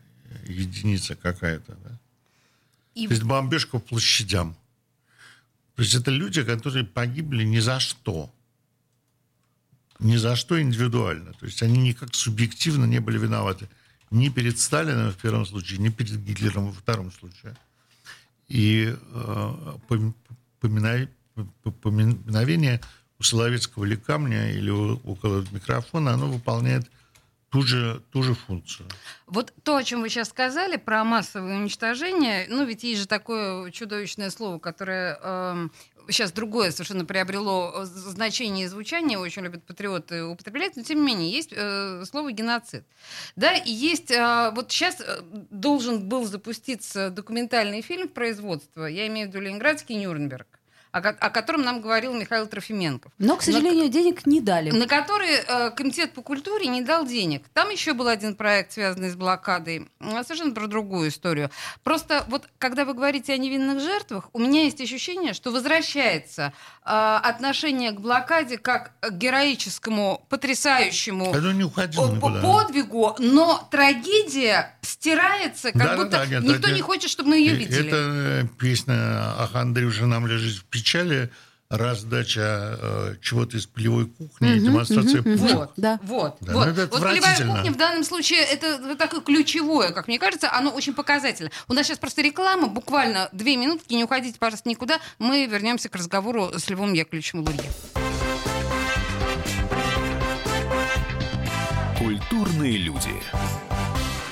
Speaker 4: единица какая-то. Да?
Speaker 2: И
Speaker 4: То есть бомбежка по площадям. То есть это люди, которые погибли ни за что. Ни за что индивидуально. То есть они никак субъективно не были виноваты. Ни перед Сталином в первом случае, ни перед Гитлером во втором случае. И э, поминовение у Соловецкого или камня или у- около микрофона, оно выполняет ту же, ту же функцию.
Speaker 2: Вот то, о чем вы сейчас сказали, про массовое уничтожение, ну ведь есть же такое чудовищное слово, которое эм, сейчас другое совершенно приобрело э, значение и звучание, очень любят патриоты употреблять, но тем не менее есть э, слово геноцид. Да, и есть, э, вот сейчас э, должен был запуститься документальный фильм в производство, я имею в виду Ленинградский Нюрнберг, о, ко- о котором нам говорил Михаил Трофименков.
Speaker 3: Но, к сожалению, денег не дали.
Speaker 2: На который э, Комитет по культуре не дал денег. Там еще был один проект, связанный с блокадой. А, Совершенно про другую историю. Просто вот, когда вы говорите о невинных жертвах, у меня есть ощущение, что возвращается э, отношение к блокаде как к героическому, потрясающему
Speaker 4: Это не уходило
Speaker 2: по-
Speaker 4: никуда.
Speaker 2: подвигу, но трагедия стирается, как
Speaker 4: Да-да-да,
Speaker 2: будто
Speaker 4: нет,
Speaker 2: никто
Speaker 4: это-
Speaker 2: не хочет, чтобы мы ее
Speaker 4: Э,
Speaker 2: видели.
Speaker 4: Это э, песня «Ах, Андрюша, нам лежит в печали», раздача э, чего-то из полевой кухни, и демонстрация пушек.
Speaker 2: Вот,
Speaker 3: Да.
Speaker 2: вот,
Speaker 4: Да,
Speaker 2: вот.
Speaker 4: ну это
Speaker 2: вот полевая кухня в данном случае это вот такое ключевое, как мне кажется, оно очень показательно. У нас сейчас просто реклама, буквально две минутки, не уходите, пожалуйста, никуда. Мы вернемся к разговору с Львом Яковлевичем Лурье.
Speaker 1: Культурные люди.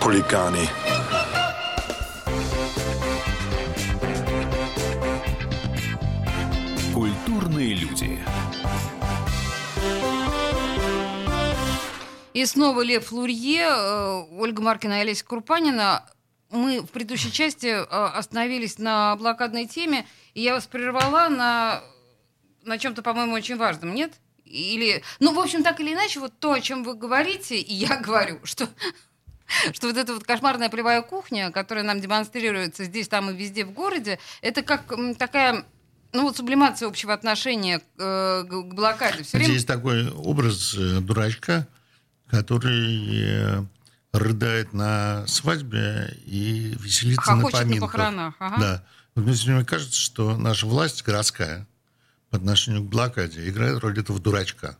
Speaker 7: Хулиганы.
Speaker 1: Культурные люди.
Speaker 2: И снова Лев Лурье, э, Ольга Маркина и Олеся Крупанина. Мы в предыдущей части э, остановились на блокадной теме, и я вас прервала на, на чем-то, по-моему, очень важном, нет? Или, ну, в общем, так или иначе, вот то, о чем вы говорите, и я говорю, что что вот эта вот кошмарная полевая кухня, которая нам демонстрируется здесь, там и везде в городе, это как такая, ну вот сублимация общего отношения к, э, к блокаде. Все время
Speaker 4: Есть такой образ э, дурачка, который э, рыдает на свадьбе и веселится на
Speaker 2: Хохочет на
Speaker 4: поминках.
Speaker 2: похоронах, ага.
Speaker 4: Да. Вот мне время кажется, что наша власть городская по отношению к блокаде играет роль этого дурачка.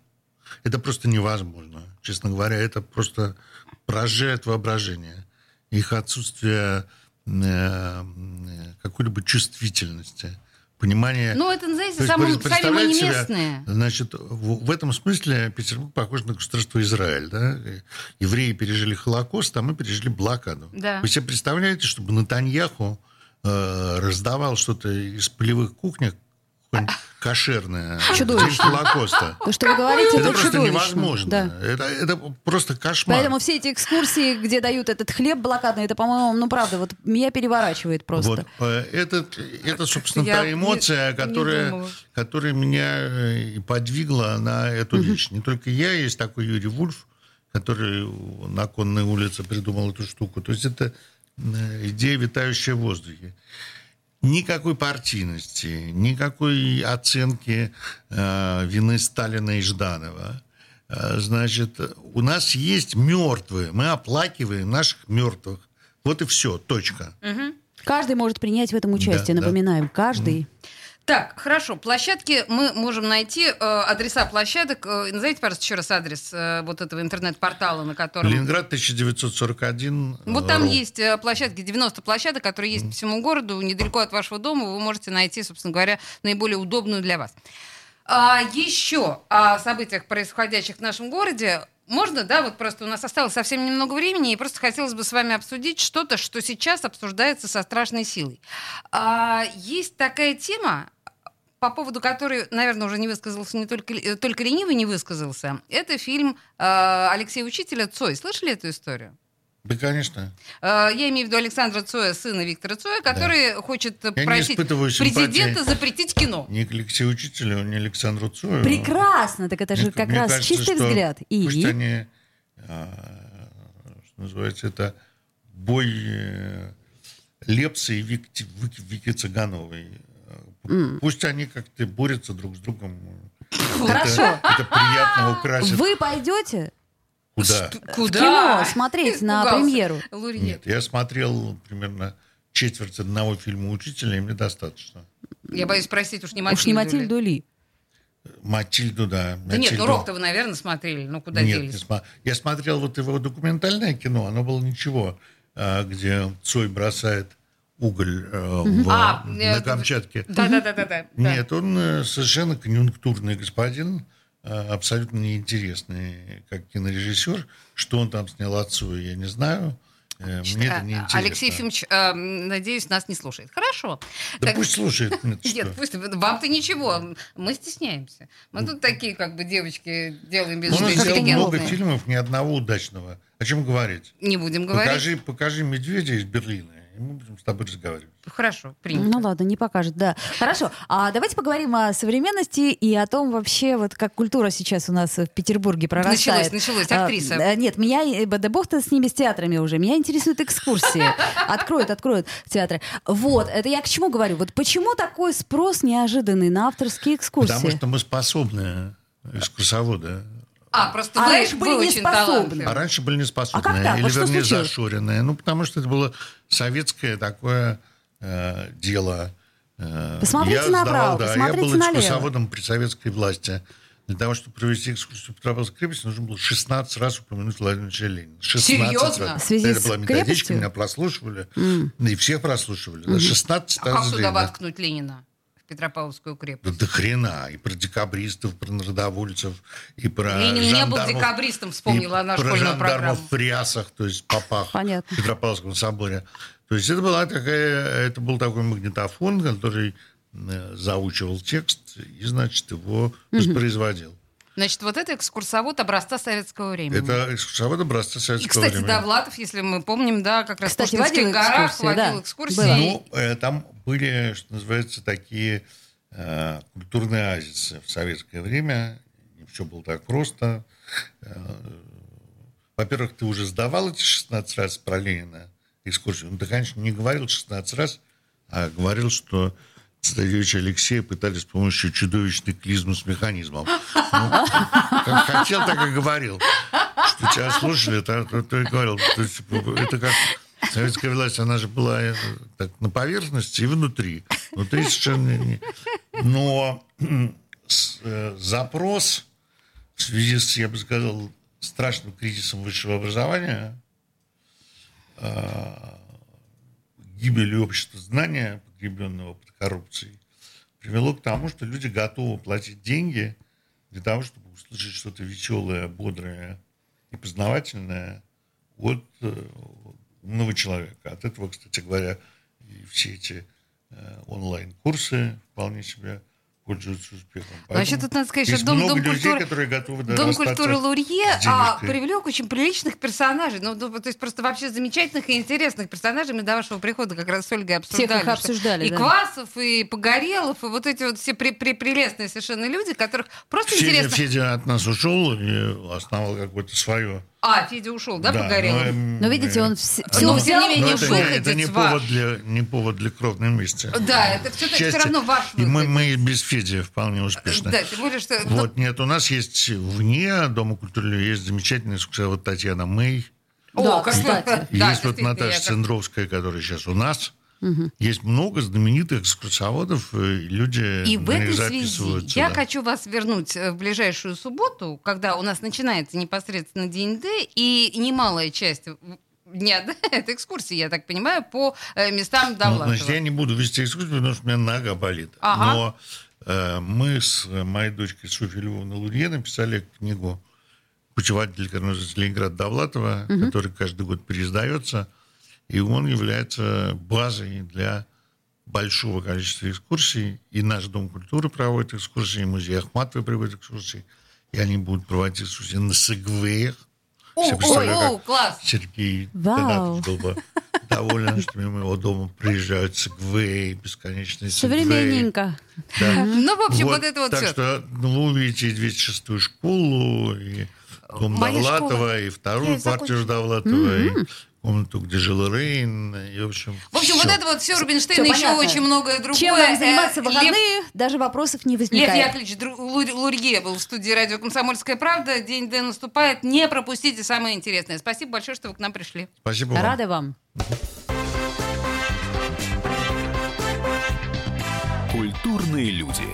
Speaker 4: Это просто невозможно. Честно говоря, это просто поражает воображение. Их отсутствие э, какой-либо чувствительности, понимания.
Speaker 2: Ну, это, знаете,
Speaker 4: есть,
Speaker 2: самым- сами мы не.
Speaker 4: Значит, в, в этом смысле Петербург похож на государство Израиль. Да? Евреи пережили Холокост, а мы пережили блокаду.
Speaker 2: Да.
Speaker 4: Вы себе представляете, чтобы Натаньяху э, раздавал что-то из полевых кухнях, кошерное,
Speaker 3: Чудовищно.
Speaker 4: Холокоста?
Speaker 3: То, что вы говорите, это,
Speaker 4: просто
Speaker 3: чудовищно.
Speaker 4: невозможно.
Speaker 3: Да.
Speaker 4: Это, это просто кошмар.
Speaker 3: Поэтому все эти экскурсии, где дают этот хлеб блокадный, это, по-моему, ну правда, вот меня переворачивает просто.
Speaker 4: Вот, э, это, это, собственно,
Speaker 3: Я
Speaker 4: та эмоция,
Speaker 3: не- не
Speaker 4: которая,
Speaker 3: думала.
Speaker 4: которая меня э, и подвигла на эту вещь. Не только я, есть такой Юрий Вульф, который на Конной улице придумал эту штуку. То есть это э, идея, витающая в воздухе. Никакой партийности, никакой оценки э, вины Сталина и Жданова. Э, значит, у нас есть мертвые, мы оплакиваем наших мертвых. Вот и все, точка.
Speaker 3: Каждый может принять в этом участие,
Speaker 4: Да, да.
Speaker 3: напоминаем, каждый.
Speaker 2: Так, хорошо. Площадки мы можем найти. э, адреса площадок. Э, назовите, пожалуйста, еще раз адрес э, вот этого интернет-портала, на котором...
Speaker 4: Ленинград 1941.
Speaker 2: Вот там есть э, площадки, 90 площадок, которые есть по всему городу, недалеко от вашего дома. Вы можете найти, собственно говоря, наиболее удобную для вас. А, еще о событиях, происходящих в нашем городе. Можно, да, вот просто у нас осталось совсем немного времени, и просто хотелось бы с вами обсудить что-то, что сейчас обсуждается со страшной силой. А, есть такая тема, по поводу которой, наверное, уже не высказался не только, э, только ленивый не высказался. Это фильм э, Алексея Учителя «Цой». Слышали эту историю?
Speaker 4: Да, конечно.
Speaker 2: Э, Я имею в виду Александра Цоя, сына Виктора Цоя, который хочет
Speaker 4: Я не
Speaker 2: просить
Speaker 4: симпатии.
Speaker 2: президента запретить кино.
Speaker 4: Ни к Алексею Учителю, ни Александру Цою.
Speaker 3: Прекрасно, так это же
Speaker 4: Мне-
Speaker 3: как
Speaker 4: мне
Speaker 3: раз
Speaker 4: кажется,
Speaker 3: чистый
Speaker 4: что
Speaker 3: взгляд. И
Speaker 4: Пусть они, а, что называется, это бой Лепса и Вики, Вики, Вики Цыгановой.
Speaker 3: М.
Speaker 4: Пусть они как-то борются друг с другом.
Speaker 3: Хорошо.
Speaker 4: Это, это приятно украсит.
Speaker 3: Вы пойдете?
Speaker 4: Куда?
Speaker 2: Куда?
Speaker 3: кино смотреть на премьеру.
Speaker 2: Лауреат.
Speaker 4: Нет, я смотрел примерно четверть одного фильма «Учителя», и мне достаточно.
Speaker 2: Я боюсь спросить, уж не Матильду
Speaker 3: Уж не Матильду ли?
Speaker 4: Матильду, да.
Speaker 2: Да нет, ну
Speaker 4: Матильду.
Speaker 2: Рок-то вы, наверное, смотрели. Ну, куда
Speaker 4: Нет, не
Speaker 2: делись?
Speaker 4: сма- я смотрел вот его документальное кино, оно было ничего, а, где Цой бросает уголь э, в-
Speaker 2: А,
Speaker 4: на
Speaker 2: э,
Speaker 4: Камчатке.
Speaker 2: Да-да-да-да.
Speaker 4: Нет, он э, совершенно конъюнктурный господин, э, абсолютно неинтересный как кинорежиссер. Что он там снял отцу, я не знаю. Мне это
Speaker 2: А,
Speaker 4: не интересно.
Speaker 2: Алексей Ефимович, э, надеюсь, нас не слушает. Хорошо.
Speaker 4: Да
Speaker 2: Так-
Speaker 4: пусть слушает. Нет,
Speaker 2: Нет, пусть вам-то ничего. Мы стесняемся. Мы тут такие, как бы, девочки делаем без
Speaker 4: Он сделал много фильмов, ни одного удачного. О чем говорить?
Speaker 2: Не будем говорить.
Speaker 4: Покажи, покажи медведя из Берлина, мы будем с тобой разговаривать.
Speaker 2: Хорошо, принято.
Speaker 3: Ну ладно, не покажет, да. Хорошо, а давайте поговорим о современности и о том вообще, вот как культура сейчас у нас в Петербурге прорастает.
Speaker 2: Началось, началось,
Speaker 3: А,
Speaker 2: актриса.
Speaker 3: да, нет, меня, да бог-то с ними, с театрами уже, меня интересуют экскурсии. Откроют, откроют театры. Вот, это я к чему говорю? Вот почему такой спрос неожиданный на авторские экскурсии?
Speaker 4: Потому что мы способны, экскурсоводы.
Speaker 2: А, просто
Speaker 3: А
Speaker 2: вы,
Speaker 3: раньше были
Speaker 2: очень
Speaker 3: неспособны.
Speaker 4: А раньше были неспособные.
Speaker 3: А как так?
Speaker 4: Или,
Speaker 3: Вот
Speaker 4: вернее,
Speaker 3: случилось?
Speaker 4: зашоренные. Ну, потому что это было советское такое э, дело. Э,
Speaker 3: Посмотрите
Speaker 4: я
Speaker 3: направо,
Speaker 4: сдавал, да, я
Speaker 3: посмотрите
Speaker 4: был
Speaker 3: налево.
Speaker 4: экскурсоводом при советской власти. Для того, чтобы провести экскурсию Петропавловской крепости, нужно было 16 раз упомянуть Владимира Ильича Ленина. 16
Speaker 2: Серьезно?
Speaker 4: раз.
Speaker 3: В связи
Speaker 4: это
Speaker 3: с
Speaker 4: была методичка,
Speaker 3: крепостью?
Speaker 4: меня прослушивали. И всех прослушивали. Да, 16
Speaker 2: А
Speaker 4: раз
Speaker 2: как туда воткнуть Ленина? Петропавловскую
Speaker 4: Да
Speaker 2: крепость.
Speaker 4: до хрена. И про декабристов, про народовольцев, и про
Speaker 2: Ленин не был декабристом, вспомнила она
Speaker 4: про
Speaker 2: школьную программу.
Speaker 4: в рясах, то есть попах
Speaker 3: Понятно.
Speaker 4: в Петропавловском соборе. То есть это, была такая, это был такой магнитофон, который э, заучивал текст и, значит, его воспроизводил.
Speaker 2: Значит, вот это экскурсовод образца советского времени.
Speaker 4: Это экскурсовод образца
Speaker 2: И,
Speaker 4: советского
Speaker 2: кстати,
Speaker 4: времени.
Speaker 2: Довлатов, если мы помним, да, как раз
Speaker 3: Кстати,
Speaker 2: в Пушкинских горах
Speaker 3: экскурсии,
Speaker 2: водил
Speaker 3: да.
Speaker 2: экскурсии.
Speaker 3: Было.
Speaker 4: Ну, э, там были, что называется, такие э, культурные оазисы в советское время. Не все было так просто. Э, во-первых, ты уже сдавал эти 16 раз про Ленина экскурсию. Ну, ты, конечно, не говорил 16 раз, а говорил, что цесаревича Алексея пытались с помощью чудовищной клизмы с механизмом. Ну, как хотел, так и говорил. Что тебя слушали, то, то- то и говорил. То есть, это как советская власть, она же была э, так, на поверхности и внутри. Внутри совершенно не... Но с- э, запрос в связи с, я бы сказал, страшным кризисом высшего образования, э, гибелью общества знания, погребенного под коррупцией, привело к тому, что люди готовы платить деньги для того, чтобы услышать что-то веселое, бодрое и познавательное от э, умного человека. От этого, кстати говоря, и все эти э, онлайн-курсы вполне себе пользуются успехом.
Speaker 2: Вообще,
Speaker 4: Поэтому
Speaker 2: тут надо сказать, что Дом,
Speaker 4: много
Speaker 2: Дом
Speaker 4: людей,
Speaker 2: культуры,
Speaker 4: которые готовы
Speaker 2: Дом культуры Лурье а, привлек очень приличных персонажей. Ну, ну, то есть просто вообще замечательных и интересных персонажей. Мы до вашего прихода как раз с Ольгой обсуждали.
Speaker 3: Всех их обсуждали,
Speaker 2: И
Speaker 3: да.
Speaker 2: Квасов, и Погорелов, и вот эти вот все при- при- прелестные совершенно люди, которых просто
Speaker 4: Федя,
Speaker 2: интересно...
Speaker 4: Федя от нас ушел и основал какое-то свое.
Speaker 2: А, Федя ушел, да,
Speaker 4: Да,
Speaker 2: Погорелов?
Speaker 4: но, эм,
Speaker 3: Но видите, он вс- все
Speaker 2: Но,
Speaker 3: взял.
Speaker 2: тем не менее,
Speaker 4: Но это, не,
Speaker 2: выходец
Speaker 4: это не,
Speaker 2: ваш.
Speaker 4: повод для, не повод для кровной мести.
Speaker 2: Да, это все-таки все равно ваш
Speaker 4: И мы,
Speaker 2: выход.
Speaker 4: мы без Феди вполне успешны.
Speaker 2: Да, тем более, что... ну,
Speaker 4: Вот, нет, у нас есть вне Дома культуры есть замечательная экскурсовод Татьяна Мэй.
Speaker 2: О,
Speaker 3: Да,
Speaker 2: как
Speaker 3: кстати.
Speaker 2: Да,
Speaker 4: есть вот
Speaker 2: действительно,
Speaker 4: Наташа Цендровская, которая сейчас у нас. Есть много знаменитых экскурсоводов, и люди
Speaker 2: И в этой связи я
Speaker 4: да.
Speaker 2: хочу вас вернуть э, в ближайшую субботу, когда у нас начинается непосредственно день Д, и немалая часть дня Д — это экскурсии, я так понимаю, по э, местам
Speaker 4: Ну,
Speaker 2: Довлатова.
Speaker 4: значит, я не буду вести экскурсию, потому что у меня нога болит.
Speaker 2: Ага.
Speaker 4: Но э, мы с моей дочкой Софьей Львовной Лурье написали книгу «Путеводитель корноза Ленинграда Довлатова», который каждый год переиздается, и он является базой для большого количества экскурсий. И наш Дом культуры проводит экскурсии, и музей Ахматовой проводит экскурсии, и они будут проводить экскурсии на сегвеях.
Speaker 2: О,
Speaker 4: Все
Speaker 2: ой,
Speaker 4: представляют,
Speaker 2: о,
Speaker 4: как
Speaker 2: класс!
Speaker 4: Сергей
Speaker 3: Вау.
Speaker 4: Был бы доволен, что мимо его дома приезжают сегвей, бесконечные сегвей.
Speaker 3: Современненько.
Speaker 4: Да.
Speaker 2: Ну, в общем, вот, это вот
Speaker 4: так
Speaker 2: все.
Speaker 4: что ну, вы увидите и 206-ю школу, и дом
Speaker 2: Моя
Speaker 4: Довлатова,
Speaker 2: школа.
Speaker 4: и вторую
Speaker 2: её
Speaker 4: квартиру
Speaker 2: закончила.
Speaker 4: Довлатова, и комнату, где жил Рейн. И, в общем,
Speaker 2: В общем,
Speaker 4: всё.
Speaker 2: вот это вот все Рубинштейн,
Speaker 3: Всё
Speaker 2: еще
Speaker 3: понятно.
Speaker 2: очень многое другое.
Speaker 3: Чем нам
Speaker 2: Э,
Speaker 3: заниматься в
Speaker 2: Лев-
Speaker 3: выходные, даже вопросов не
Speaker 2: Лев
Speaker 3: возникает.
Speaker 2: Яковлевич Дру- Лур- Лурье был в студии радио «Комсомольская правда». День Д наступает. Не пропустите самое интересное. Спасибо большое, что вы к нам пришли.
Speaker 4: Спасибо вам.
Speaker 3: Рада вам.
Speaker 1: Культурные люди.